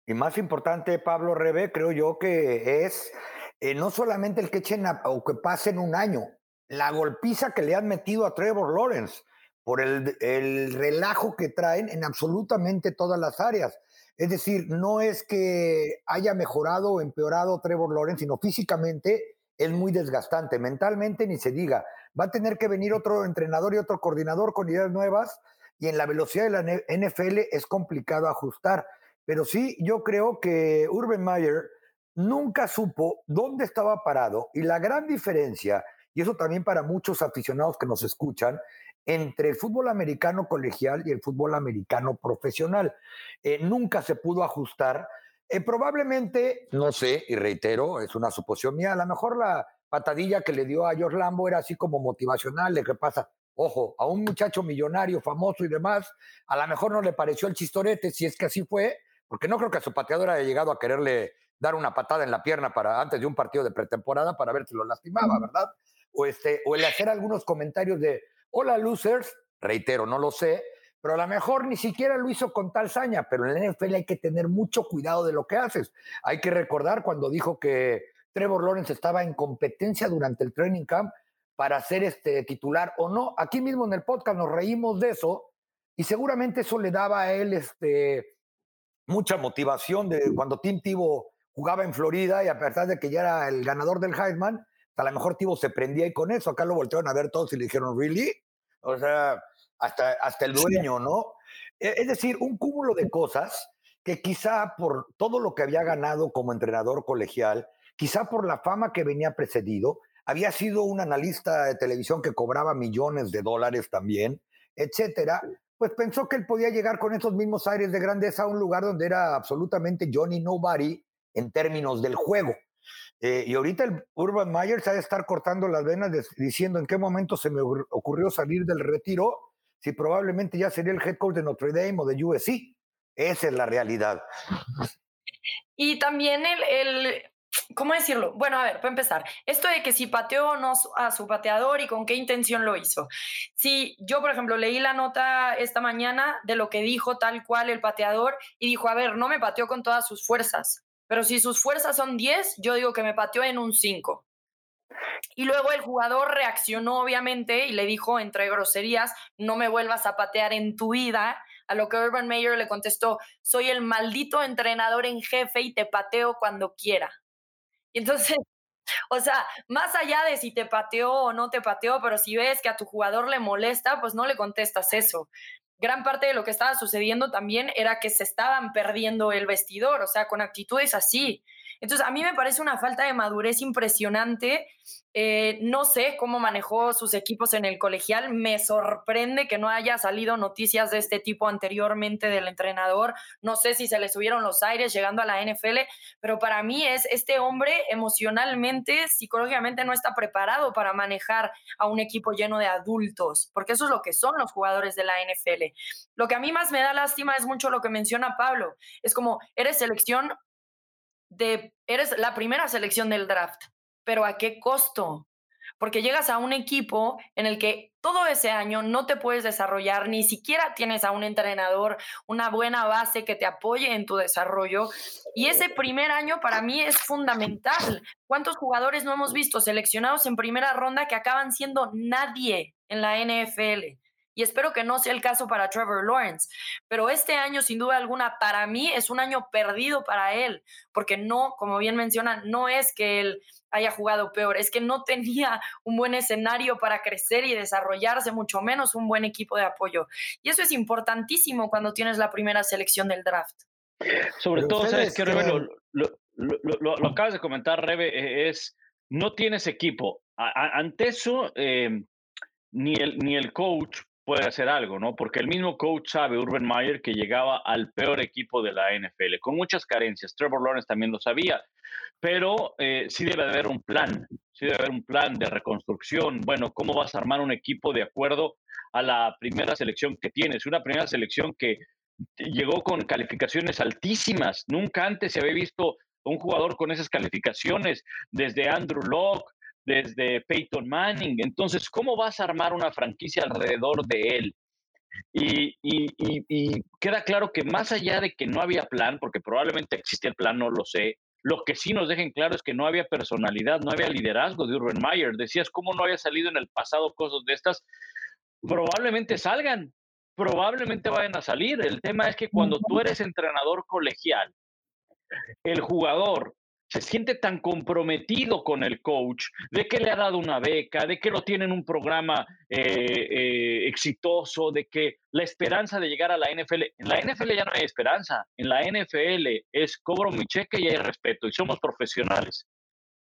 Y más importante, Pablo Rebe, creo yo que es eh, no solamente el que echen o que pasen un año, la golpiza que le han metido a Trevor Lawrence por el, el relajo que traen en absolutamente todas las áreas. Es decir, no es que haya mejorado o empeorado Trevor Lawrence, sino físicamente es muy desgastante, mentalmente ni se diga. Va a tener que venir otro entrenador y otro coordinador con ideas nuevas y en la velocidad de la NFL es complicado ajustar. Pero sí, yo creo que Urban Meyer nunca supo dónde estaba parado y la gran diferencia, y eso también para muchos aficionados que nos escuchan, entre el fútbol americano colegial y el fútbol americano profesional. Eh, nunca se pudo ajustar. Eh, probablemente, no sé, y reitero, es una suposición mía, a lo mejor la patadilla que le dio a George Lambo era así como motivacional, de que pasa, Ojo, a un muchacho millonario, famoso y demás, a lo mejor no le pareció el chistorete, si es que así fue, porque no creo que a su pateador haya llegado a quererle dar una patada en la pierna para antes de un partido de pretemporada para ver si lo lastimaba, ¿verdad? O, este, o el hacer algunos comentarios de, hola losers, reitero, no lo sé, pero a lo mejor ni siquiera lo hizo con tal saña, pero en la NFL hay que tener mucho cuidado de lo que haces. Hay que recordar cuando dijo que Trevor Lawrence estaba en competencia durante el training camp para ser este titular o no. Aquí mismo en el podcast nos reímos de eso y seguramente eso le daba a él este, mucha motivación de cuando Tim Tebow jugaba en Florida y a pesar de que ya era el ganador del Heisman, a lo mejor Tebow se prendía y con eso acá lo voltearon a ver todos y le dijeron, ¿really? O sea, hasta, hasta el dueño, ¿no? E, es decir, un cúmulo de cosas que quizá por todo lo que había ganado como entrenador colegial, quizá por la fama que venía precedido, había sido un analista de televisión que cobraba millones de dólares también, etcétera, pues pensó que él podía llegar con esos mismos aires de grandeza a un lugar donde era absolutamente Johnny Nobody en términos del juego. Eh, y ahorita el Urban Meyer se ha de estar cortando las venas diciendo en qué momento se me ocurrió salir del retiro, si probablemente ya sería el head coach de Notre Dame o de USC. Esa es la realidad. Y también el, el, ¿Cómo decirlo? Bueno, a ver, para empezar, esto de que si pateó o no a su pateador y con qué intención lo hizo. Si yo, por ejemplo, leí la nota esta mañana de lo que dijo tal cual el pateador y dijo, a ver, no me pateó con todas sus fuerzas, pero si sus fuerzas son 10, yo digo que me pateó en un 5. Y luego el jugador reaccionó obviamente y le dijo entre groserías, no me vuelvas a patear en tu vida, a lo que Urban Meyer le contestó, soy el maldito entrenador en jefe y te pateo cuando quiera. Y entonces, <laughs> o sea, más allá de si te pateó o no te pateó, pero si ves que a tu jugador le molesta, pues no le contestas eso. Gran parte de lo que estaba sucediendo también era que se estaban perdiendo el vestidor, o sea, con actitudes así. Entonces, a mí me parece una falta de madurez impresionante. Eh, no sé cómo manejó sus equipos en el colegial. Me sorprende que no haya salido noticias de este tipo anteriormente del entrenador. No sé si se le subieron los aires llegando a la NFL, pero para mí es este hombre emocionalmente, psicológicamente no está preparado para manejar a un equipo lleno de adultos, porque eso es lo que son los jugadores de la NFL. Lo que a mí más me da lástima es mucho lo que menciona Pablo. Es como, eres selección de, eres la primera selección del draft, pero ¿a qué costo? Porque llegas a un equipo en el que todo ese año no te puedes desarrollar, ni siquiera tienes a un entrenador, una buena base que te apoye en tu desarrollo. Y ese primer año para mí es fundamental. ¿Cuántos jugadores no hemos visto seleccionados en primera ronda que acaban siendo nadie en la NFL? Y espero que no sea el caso para Trevor Lawrence. Pero este año, sin duda alguna, para mí es un año perdido para él, porque no, como bien mencionan, no es que él haya jugado peor, es que no tenía un buen escenario para crecer y desarrollarse, mucho menos un buen equipo de apoyo. Y eso es importantísimo cuando tienes la primera selección del draft. Sobre todo, sabes que Rebe, lo, acabas de comentar, Rebe, e, es no tienes equipo. ante eso, eh, ni, el, ni el coach puede hacer algo, ¿no? Porque el mismo coach sabe, Urban Meyer, que llegaba al peor equipo de la NFL, con muchas carencias. Trevor Lawrence también lo sabía, pero eh, sí debe haber un plan, sí debe haber un plan de reconstrucción. Bueno, ¿cómo vas a armar un equipo de acuerdo a la primera selección que tienes? Una primera selección que llegó con calificaciones altísimas. Nunca antes se había visto un jugador con esas calificaciones, desde Andrew Locke, desde Peyton Manning. Entonces, ¿cómo vas a armar una franquicia alrededor de él? Y, queda claro que más allá de que no había plan, porque probablemente existía el plan, no lo sé, lo que sí nos dejen claro es que no había personalidad, no había liderazgo de Urban Meyer. Decías, ¿cómo no había salido en el pasado cosas de estas? Probablemente salgan, probablemente vayan a salir. El tema es que cuando tú eres entrenador colegial, el jugador se siente tan comprometido con el coach, de que le ha dado una beca, de que lo tiene en un programa eh, eh, exitoso, de que la esperanza de llegar a la NFL, en la NFL ya no hay esperanza, en la NFL es cobro mi cheque y hay respeto y somos profesionales,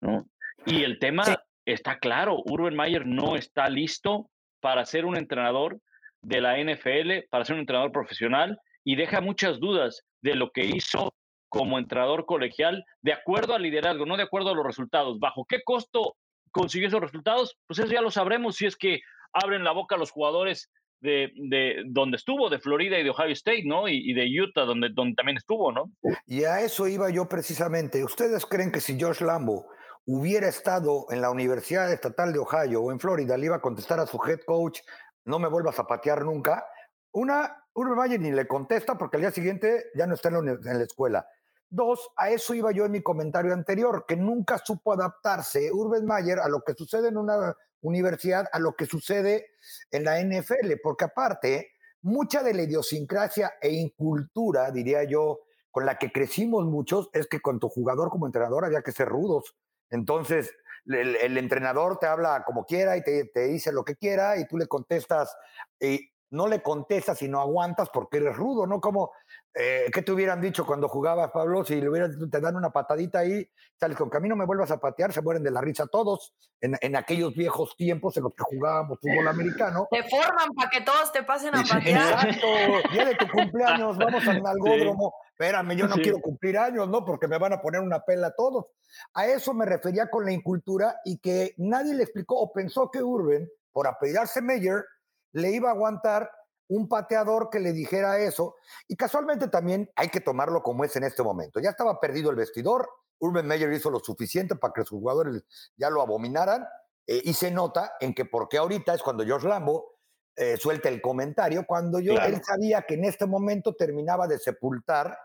¿no? Y el tema está claro, Urban Mayer no está listo para ser un entrenador de la NFL, para ser un entrenador profesional y deja muchas dudas de lo que hizo como entrenador colegial de acuerdo al liderazgo, no de acuerdo a los resultados. ¿Bajo qué costo consiguió esos resultados? Pues eso ya lo sabremos si es que abren la boca los jugadores de, de, donde estuvo, de Florida y de Ohio State, ¿no? Y, de Utah, donde, donde también estuvo, ¿no? Y a eso iba yo precisamente. ¿Ustedes creen que si Josh Lambo hubiera estado en la Universidad Estatal de Ohio o en Florida, le iba a contestar a su head coach, no me vuelvas a patear nunca? Una, Urban Mayer ni le contesta porque al día siguiente ya no está en la escuela. Dos, a eso iba yo en mi comentario anterior, que nunca supo adaptarse Urban Mayer a lo que sucede en una universidad a lo que sucede en la NFL, porque aparte, mucha de la idiosincrasia e incultura, diría yo, con la que crecimos muchos, es que con tu jugador como entrenador había que ser rudos. Entonces, el, entrenador te habla como quiera y te, dice lo que quiera y tú le contestas y no le contestas y no aguantas porque eres rudo, ¿no? Como eh, ¿Qué te hubieran dicho cuando jugabas, Pablo? Si le hubieran, te dan una patadita ahí, sales con camino, me vuelvas a patear, se mueren de la risa todos en, en aquellos viejos tiempos en los que jugábamos fútbol americano. Te forman para que todos te pasen a patear. Exacto, día de tu cumpleaños, vamos al <laughs> algódromo. Espérame, yo no quiero cumplir años, ¿no? Porque me van a poner una pela a todos. A eso me refería con la incultura y que nadie le explicó o pensó que Urban, por apellidarse Meyer, le iba a aguantar un pateador que le dijera eso. Y casualmente también hay que tomarlo como es en este momento. Ya estaba perdido el vestidor. Urban Meyer hizo lo suficiente para que sus jugadores ya lo abominaran. Eh, y se nota en que porque ahorita es cuando George Lambo eh, suelta el comentario, cuando yo él sabía que en este momento terminaba de sepultar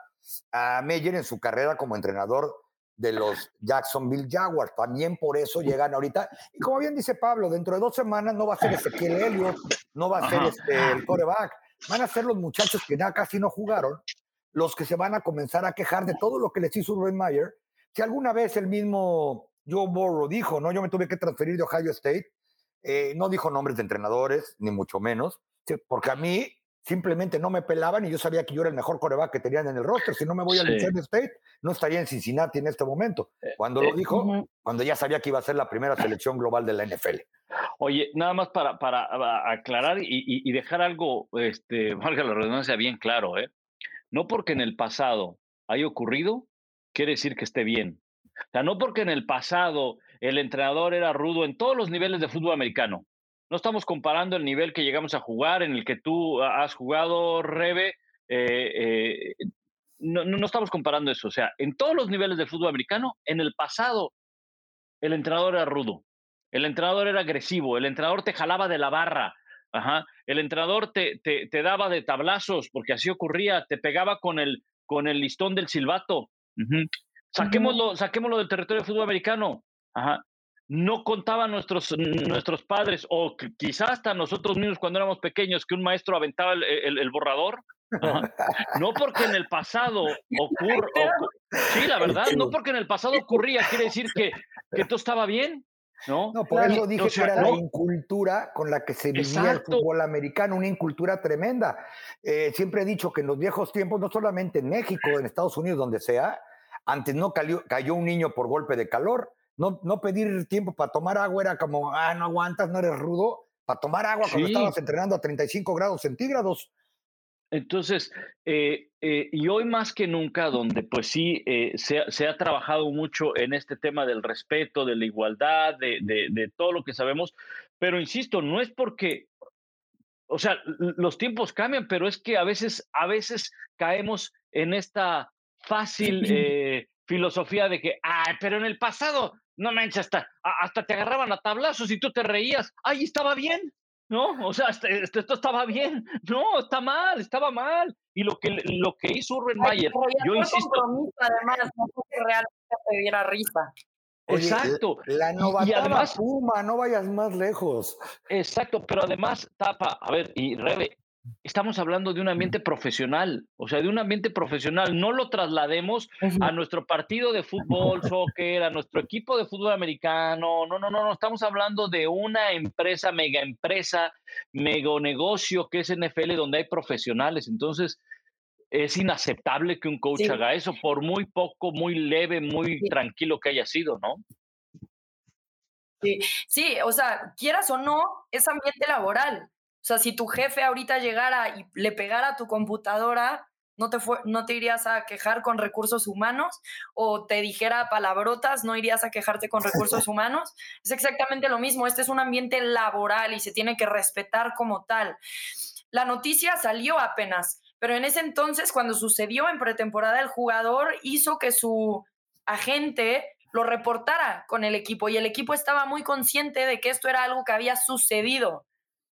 a Meyer en su carrera como entrenador de los Jacksonville Jaguars. También por eso llegan ahorita. Y como bien dice Pablo, dentro de dos semanas no va a ser Ezequiel Elliott, no va a ser este, el coreback. Van a ser los muchachos que ya casi no jugaron, los que se van a comenzar a quejar de todo lo que les hizo Urban Meyer. Si alguna vez el mismo Joe Burrow dijo, no, yo me tuve que transferir de Ohio State, eh, no dijo nombres de entrenadores, ni mucho menos, porque a mí simplemente no me pelaban y yo sabía que yo era el mejor coreback que tenían en el roster. Si no me voy a sí. State, no estaría en Cincinnati en este momento. Eh, cuando lo eh, dijo, cuando ya sabía que iba a ser la primera selección global de la NFL. Oye, nada más para, para aclarar y, y, dejar algo, este, <laughs> valga la redundancia, bien claro, ¿eh? No porque en el pasado haya ocurrido, quiere decir que esté bien. O sea, no porque en el pasado el entrenador era rudo en todos los niveles de fútbol americano. No estamos comparando el nivel que llegamos a jugar, en el que tú has jugado, Rebe. Eh, eh, no, no, estamos comparando eso. O sea, en todos los niveles de fútbol americano, en el pasado, el entrenador era rudo, el entrenador era agresivo, el entrenador te jalaba de la barra, Ajá. el entrenador te, te, te, daba de tablazos, porque así ocurría, te pegaba con el, con el listón del silbato. Uh saquémoslo, saquémoslo del territorio de fútbol americano. Ajá no contaban nuestros, nuestros padres o quizás hasta nosotros mismos cuando éramos pequeños que un maestro aventaba el, borrador. No porque en el pasado <laughs> ocurra, sí, la verdad, no porque en el pasado ocurría, quiere decir que, que todo estaba bien. No, no por eso dije que era la incultura con la que se vivía el fútbol americano, una incultura tremenda. Eh, siempre he dicho que en los viejos tiempos, no solamente en México, en Estados Unidos, donde sea, antes no cayó un niño por golpe de calor, no, no pedir tiempo para tomar agua era como, ah, no aguantas, no eres rudo. Para tomar agua cuando estabas entrenando a 35 grados centígrados. Entonces, eh, eh, y hoy más que nunca, donde pues sí eh, se, se, ha trabajado mucho en este tema del respeto, de la igualdad, de, de, de, todo lo que sabemos, pero insisto, no es porque, o sea, los tiempos cambian, pero es que a veces, a veces caemos en esta fácil filosofía de que, ay, pero en el pasado no manches, hasta, hasta te agarraban a tablazos y tú te reías. ¡Ay, estaba bien! ¿No? O sea, este, este, esto, estaba bien. No, está mal, estaba mal. Y lo que, lo que hizo Urban Mayer, yo insisto. Además, no fue que realmente te diera risa. exacto. La novatada y además, Puma, no vayas más lejos. Exacto, pero además, Tapa, a ver, y Rebe, estamos hablando de un ambiente profesional, o sea, de un ambiente profesional. No lo traslademos a nuestro partido de fútbol, <laughs> soccer, a nuestro equipo de fútbol americano. No, no, no, no. Estamos hablando de una empresa, mega empresa, mega negocio que es NFL, donde hay profesionales. Entonces, es inaceptable que un coach haga eso, por muy poco, muy leve, muy tranquilo que haya sido, ¿no? Sí, sí, o sea, quieras o no, es ambiente laboral. O sea, si tu jefe ahorita llegara y le pegara a tu computadora, no te, no te irías a quejar con recursos humanos o te dijera palabrotas, no irías a quejarte con recursos <laughs> humanos. Es exactamente lo mismo, este es un ambiente laboral y se tiene que respetar como tal. La noticia salió apenas, pero en ese entonces, cuando sucedió en pretemporada, el jugador hizo que su agente lo reportara con el equipo y el equipo estaba muy consciente de que esto era algo que había sucedido.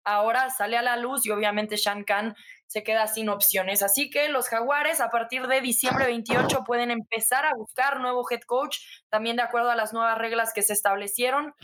Ahora sale a la luz y obviamente Shan Khan se queda sin opciones. Así que los Jaguares a partir de diciembre 28 pueden empezar a buscar nuevo head coach, también de acuerdo a las nuevas reglas que se establecieron.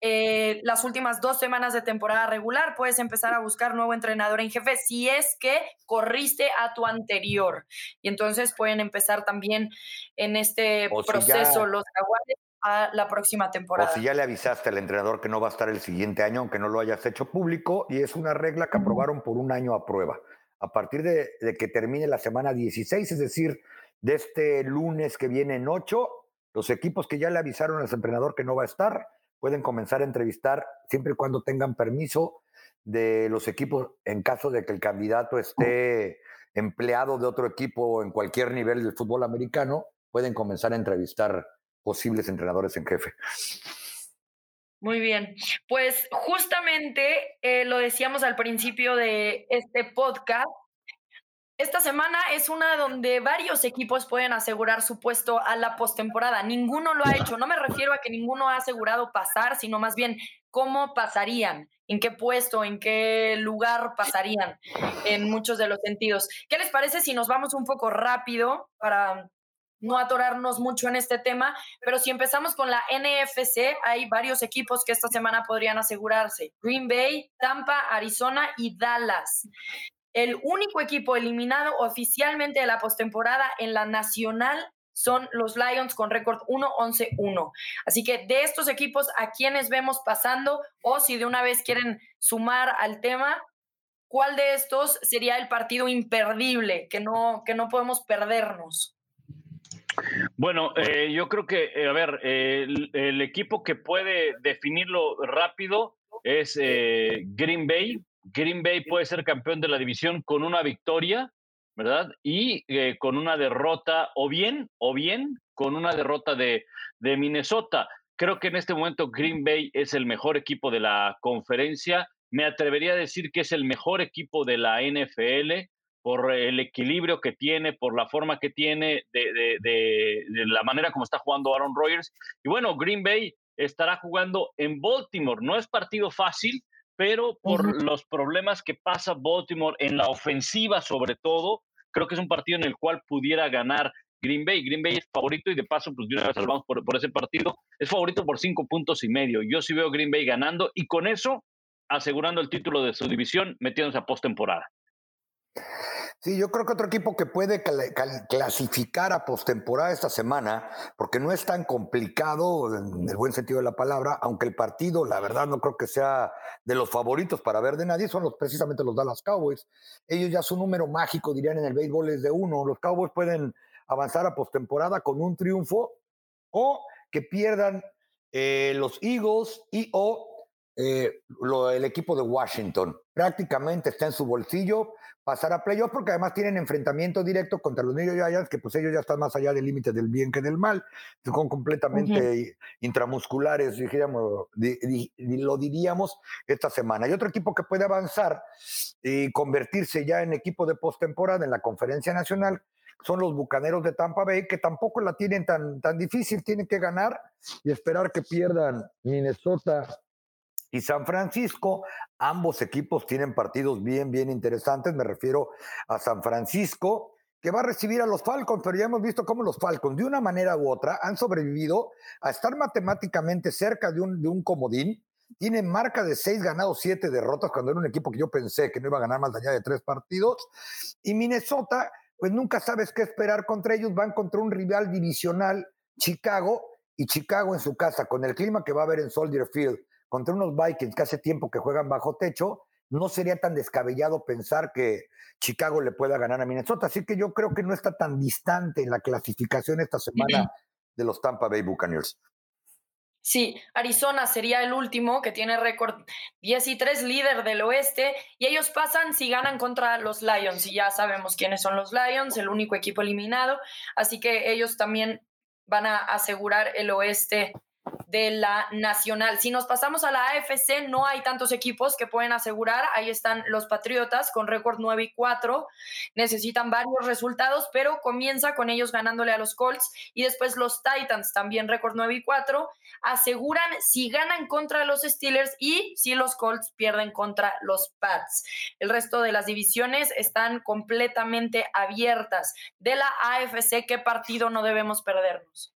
Eh, las últimas dos semanas de temporada regular puedes empezar a buscar nuevo entrenador en jefe si es que corriste a tu anterior. Y entonces pueden empezar también en este proceso los Jaguares a la próxima temporada. O si ya le avisaste al entrenador que no va a estar el siguiente año, aunque no lo hayas hecho público, y es una regla que aprobaron por un año a prueba. A partir de, que termine la semana 16, es decir, de este lunes que viene en 8, los equipos que ya le avisaron al entrenador que no va a estar, pueden comenzar a entrevistar siempre y cuando tengan permiso de los equipos en caso de que el candidato esté empleado de otro equipo en cualquier nivel del fútbol americano, pueden comenzar a entrevistar posibles entrenadores en jefe. Muy bien, pues justamente eh, lo decíamos al principio de este podcast. Esta semana es una donde varios equipos pueden asegurar su puesto a la postemporada. Ninguno lo ha hecho. No me refiero a que ninguno ha asegurado pasar, sino más bien cómo pasarían, en qué puesto, en qué lugar pasarían en muchos de los sentidos. ¿Qué les parece si nos vamos un poco rápido para no atorarnos mucho en este tema, pero si empezamos con la NFC, hay varios equipos que esta semana podrían asegurarse. Green Bay, Tampa, Arizona y Dallas. El único equipo eliminado oficialmente de la postemporada en la nacional son los Lions con récord 1-11-1. Así que de estos equipos, ¿a quiénes vemos pasando? O si de una vez quieren sumar al tema, ¿cuál de estos sería el partido imperdible que no, que no podemos perdernos? Bueno, eh, yo creo que, eh, a ver, el, equipo que puede definirlo rápido es eh, Green Bay. Green Bay puede ser campeón de la división con una victoria, ¿verdad? Y con una derrota, o bien, o bien, con una derrota de, de Minnesota. Creo que en este momento Green Bay es el mejor equipo de la conferencia. Me atrevería a decir que es el mejor equipo de la NFL por el equilibrio que tiene, por la forma que tiene, de, la manera como está jugando Aaron Rodgers. Y bueno, Green Bay estará jugando en Baltimore. No es partido fácil, pero por los problemas que pasa Baltimore en la ofensiva sobre todo, creo que es un partido en el cual pudiera ganar Green Bay. Green Bay es favorito y de paso, pues de una vez salvamos por, por ese partido. Es favorito por cinco puntos y medio. Yo sí veo Green Bay ganando y con eso asegurando el título de su división, metiéndose a postemporada. Sí, yo creo que otro equipo que puede clasificar a postemporada esta semana, porque no es tan complicado en el buen sentido de la palabra, aunque el partido, la verdad, no creo que sea de los favoritos para ver de nadie, son los, precisamente los Dallas Cowboys. Ellos ya su número mágico, dirían en el béisbol, es de uno. Los Cowboys pueden avanzar a postemporada con un triunfo o que pierdan eh, los Eagles y o eh, el equipo de Washington. Prácticamente está en su bolsillo pasar a playoff porque además tienen enfrentamiento directo contra los New York Giants, que pues ellos ya están más allá del límite del bien que del mal, son completamente intramusculares, diríamos, lo diríamos esta semana. Y otro equipo que puede avanzar y convertirse ya en equipo de postemporada en la conferencia nacional son los Bucaneros de Tampa Bay, que tampoco la tienen tan, tan difícil, tienen que ganar y esperar que pierdan Minnesota y San Francisco. Ambos equipos tienen partidos bien, bien interesantes. Me refiero a San Francisco, que va a recibir a los Falcons, pero ya hemos visto cómo los Falcons, de una manera u otra, han sobrevivido a estar matemáticamente cerca de un, de un comodín. Tienen marca de seis ganados, siete derrotas, cuando era un equipo que yo pensé que no iba a ganar más allá de tres partidos. Y Minnesota, pues nunca sabes qué esperar contra ellos. Van contra un rival divisional, Chicago, y Chicago en su casa, con el clima que va a haber en Soldier Field contra unos Vikings que hace tiempo que juegan bajo techo, no sería tan descabellado pensar que Chicago le pueda ganar a Minnesota. Así que yo creo que no está tan distante en la clasificación esta semana de los Tampa Bay Buccaneers. Sí, Arizona sería el último que tiene récord 10 y 3, líder del oeste, y ellos pasan si ganan contra los Lions, y ya sabemos quiénes son los Lions, el único equipo eliminado, así que ellos también van a asegurar el oeste de la nacional. Si nos pasamos a la AFC, no hay tantos equipos que pueden asegurar. Ahí están los Patriotas con récord 9 y 4. Necesitan varios resultados, pero comienza con ellos ganándole a los Colts. Y después los Titans, también récord 9 y 4. Aseguran si ganan contra los Steelers y si los Colts pierden contra los Pats. El resto de las divisiones están completamente abiertas. De la AFC, ¿qué partido no debemos perdernos?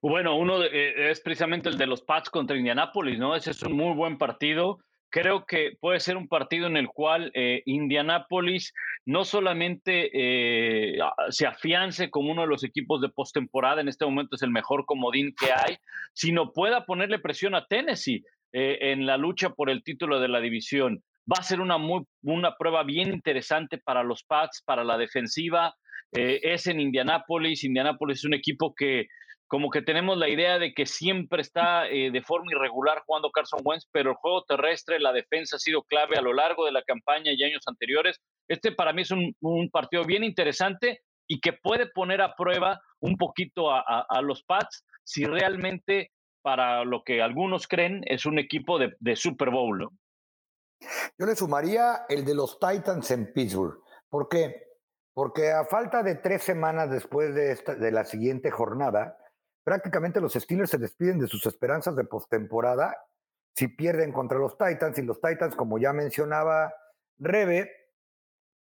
Bueno, uno eh, es precisamente el de los Pats contra Indianápolis, ¿no? Ese es un muy buen partido. Creo que puede ser un partido en el cual eh, Indianápolis no solamente eh, se afiance como uno de los equipos de postemporada, en este momento es el mejor comodín que hay, sino pueda ponerle presión a Tennessee en la lucha por el título de la división. Va a ser una, muy, una prueba bien interesante para los Pats, para la defensiva. Es en Indianápolis. Indianápolis es un equipo que como que tenemos la idea de que siempre está eh, de forma irregular jugando Carson Wentz, pero el juego terrestre, la defensa ha sido clave a lo largo de la campaña y años anteriores. Este para mí es un, partido bien interesante y que puede poner a prueba un poquito a, los Pats si realmente para lo que algunos creen es un equipo de, Super Bowl. Yo le sumaría el de los Titans en Pittsburgh. ¿Por qué? Porque a falta de tres semanas después de, esta, de la siguiente jornada, prácticamente los Steelers se despiden de sus esperanzas de postemporada si pierden contra los Titans y los Titans, como ya mencionaba Rebe,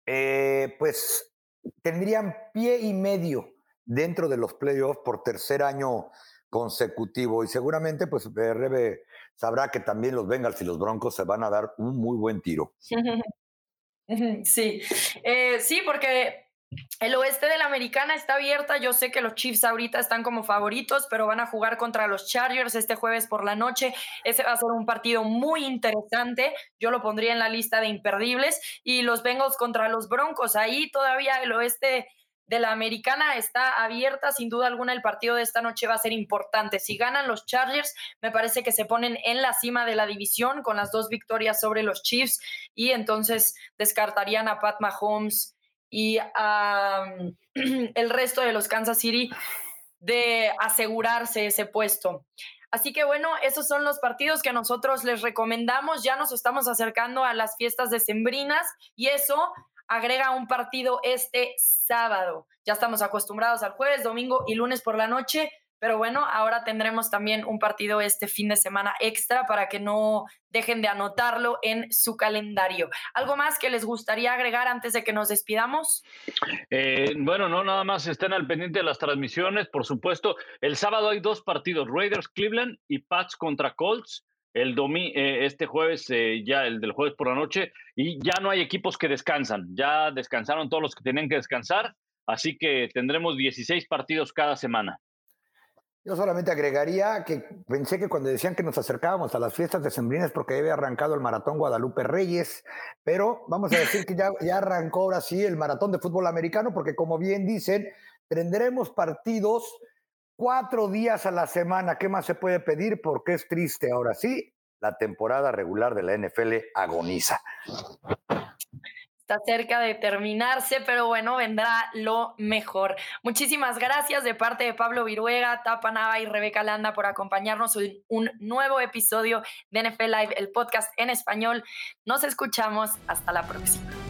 eh, pues tendrían pie y medio dentro de los playoffs por tercer año consecutivo y seguramente pues eh, Rebe sabrá que también los Bengals y los Broncos se van a dar un muy buen tiro. <laughs> Sí, eh, sí, porque el oeste de la americana está abierta. Yo sé que los Chiefs ahorita están como favoritos, pero van a jugar contra los Chargers este jueves por la noche. Ese va a ser un partido muy interesante. Yo lo pondría en la lista de imperdibles. Y los Bengals contra los Broncos. Ahí todavía el oeste de la americana está abierta. Sin duda alguna, el partido de esta noche va a ser importante. Si ganan los Chargers, me parece que se ponen en la cima de la división con las dos victorias sobre los Chiefs. Y entonces descartarían a Pat Mahomes y <clears throat> el resto de los Kansas City de asegurarse ese puesto. Así que bueno, esos son los partidos que nosotros les recomendamos. Ya nos estamos acercando a las fiestas decembrinas y eso agrega un partido este sábado. Ya estamos acostumbrados al jueves, domingo y lunes por la noche. Pero bueno, ahora tendremos también un partido este fin de semana extra para que no dejen de anotarlo en su calendario. ¿Algo más que les gustaría agregar antes de que nos despidamos? Eh, bueno, no, nada más estén al pendiente de las transmisiones, por supuesto. El sábado hay dos partidos, Raiders Cleveland y Pats contra Colts. El domi eh, este jueves, eh, ya el del jueves por la noche, y ya no hay equipos que descansan, ya descansaron todos los que tenían que descansar, así que tendremos 16 partidos cada semana. Yo solamente agregaría que pensé que cuando decían que nos acercábamos a las fiestas decembrinas porque había arrancado el maratón Guadalupe Reyes, pero vamos a decir que ya, ya arrancó ahora sí el maratón de fútbol americano porque como bien dicen, tendremos partidos cuatro días a la semana. ¿Qué más se puede pedir? Porque es triste ahora sí, la temporada regular de la NFL agoniza está cerca de terminarse, pero bueno, vendrá lo mejor. Muchísimas gracias de parte de Pablo Viruega, Tapa Nava y Rebeca Landa por acompañarnos en un nuevo episodio de NFL Live, el podcast en español. Nos escuchamos. Hasta la próxima.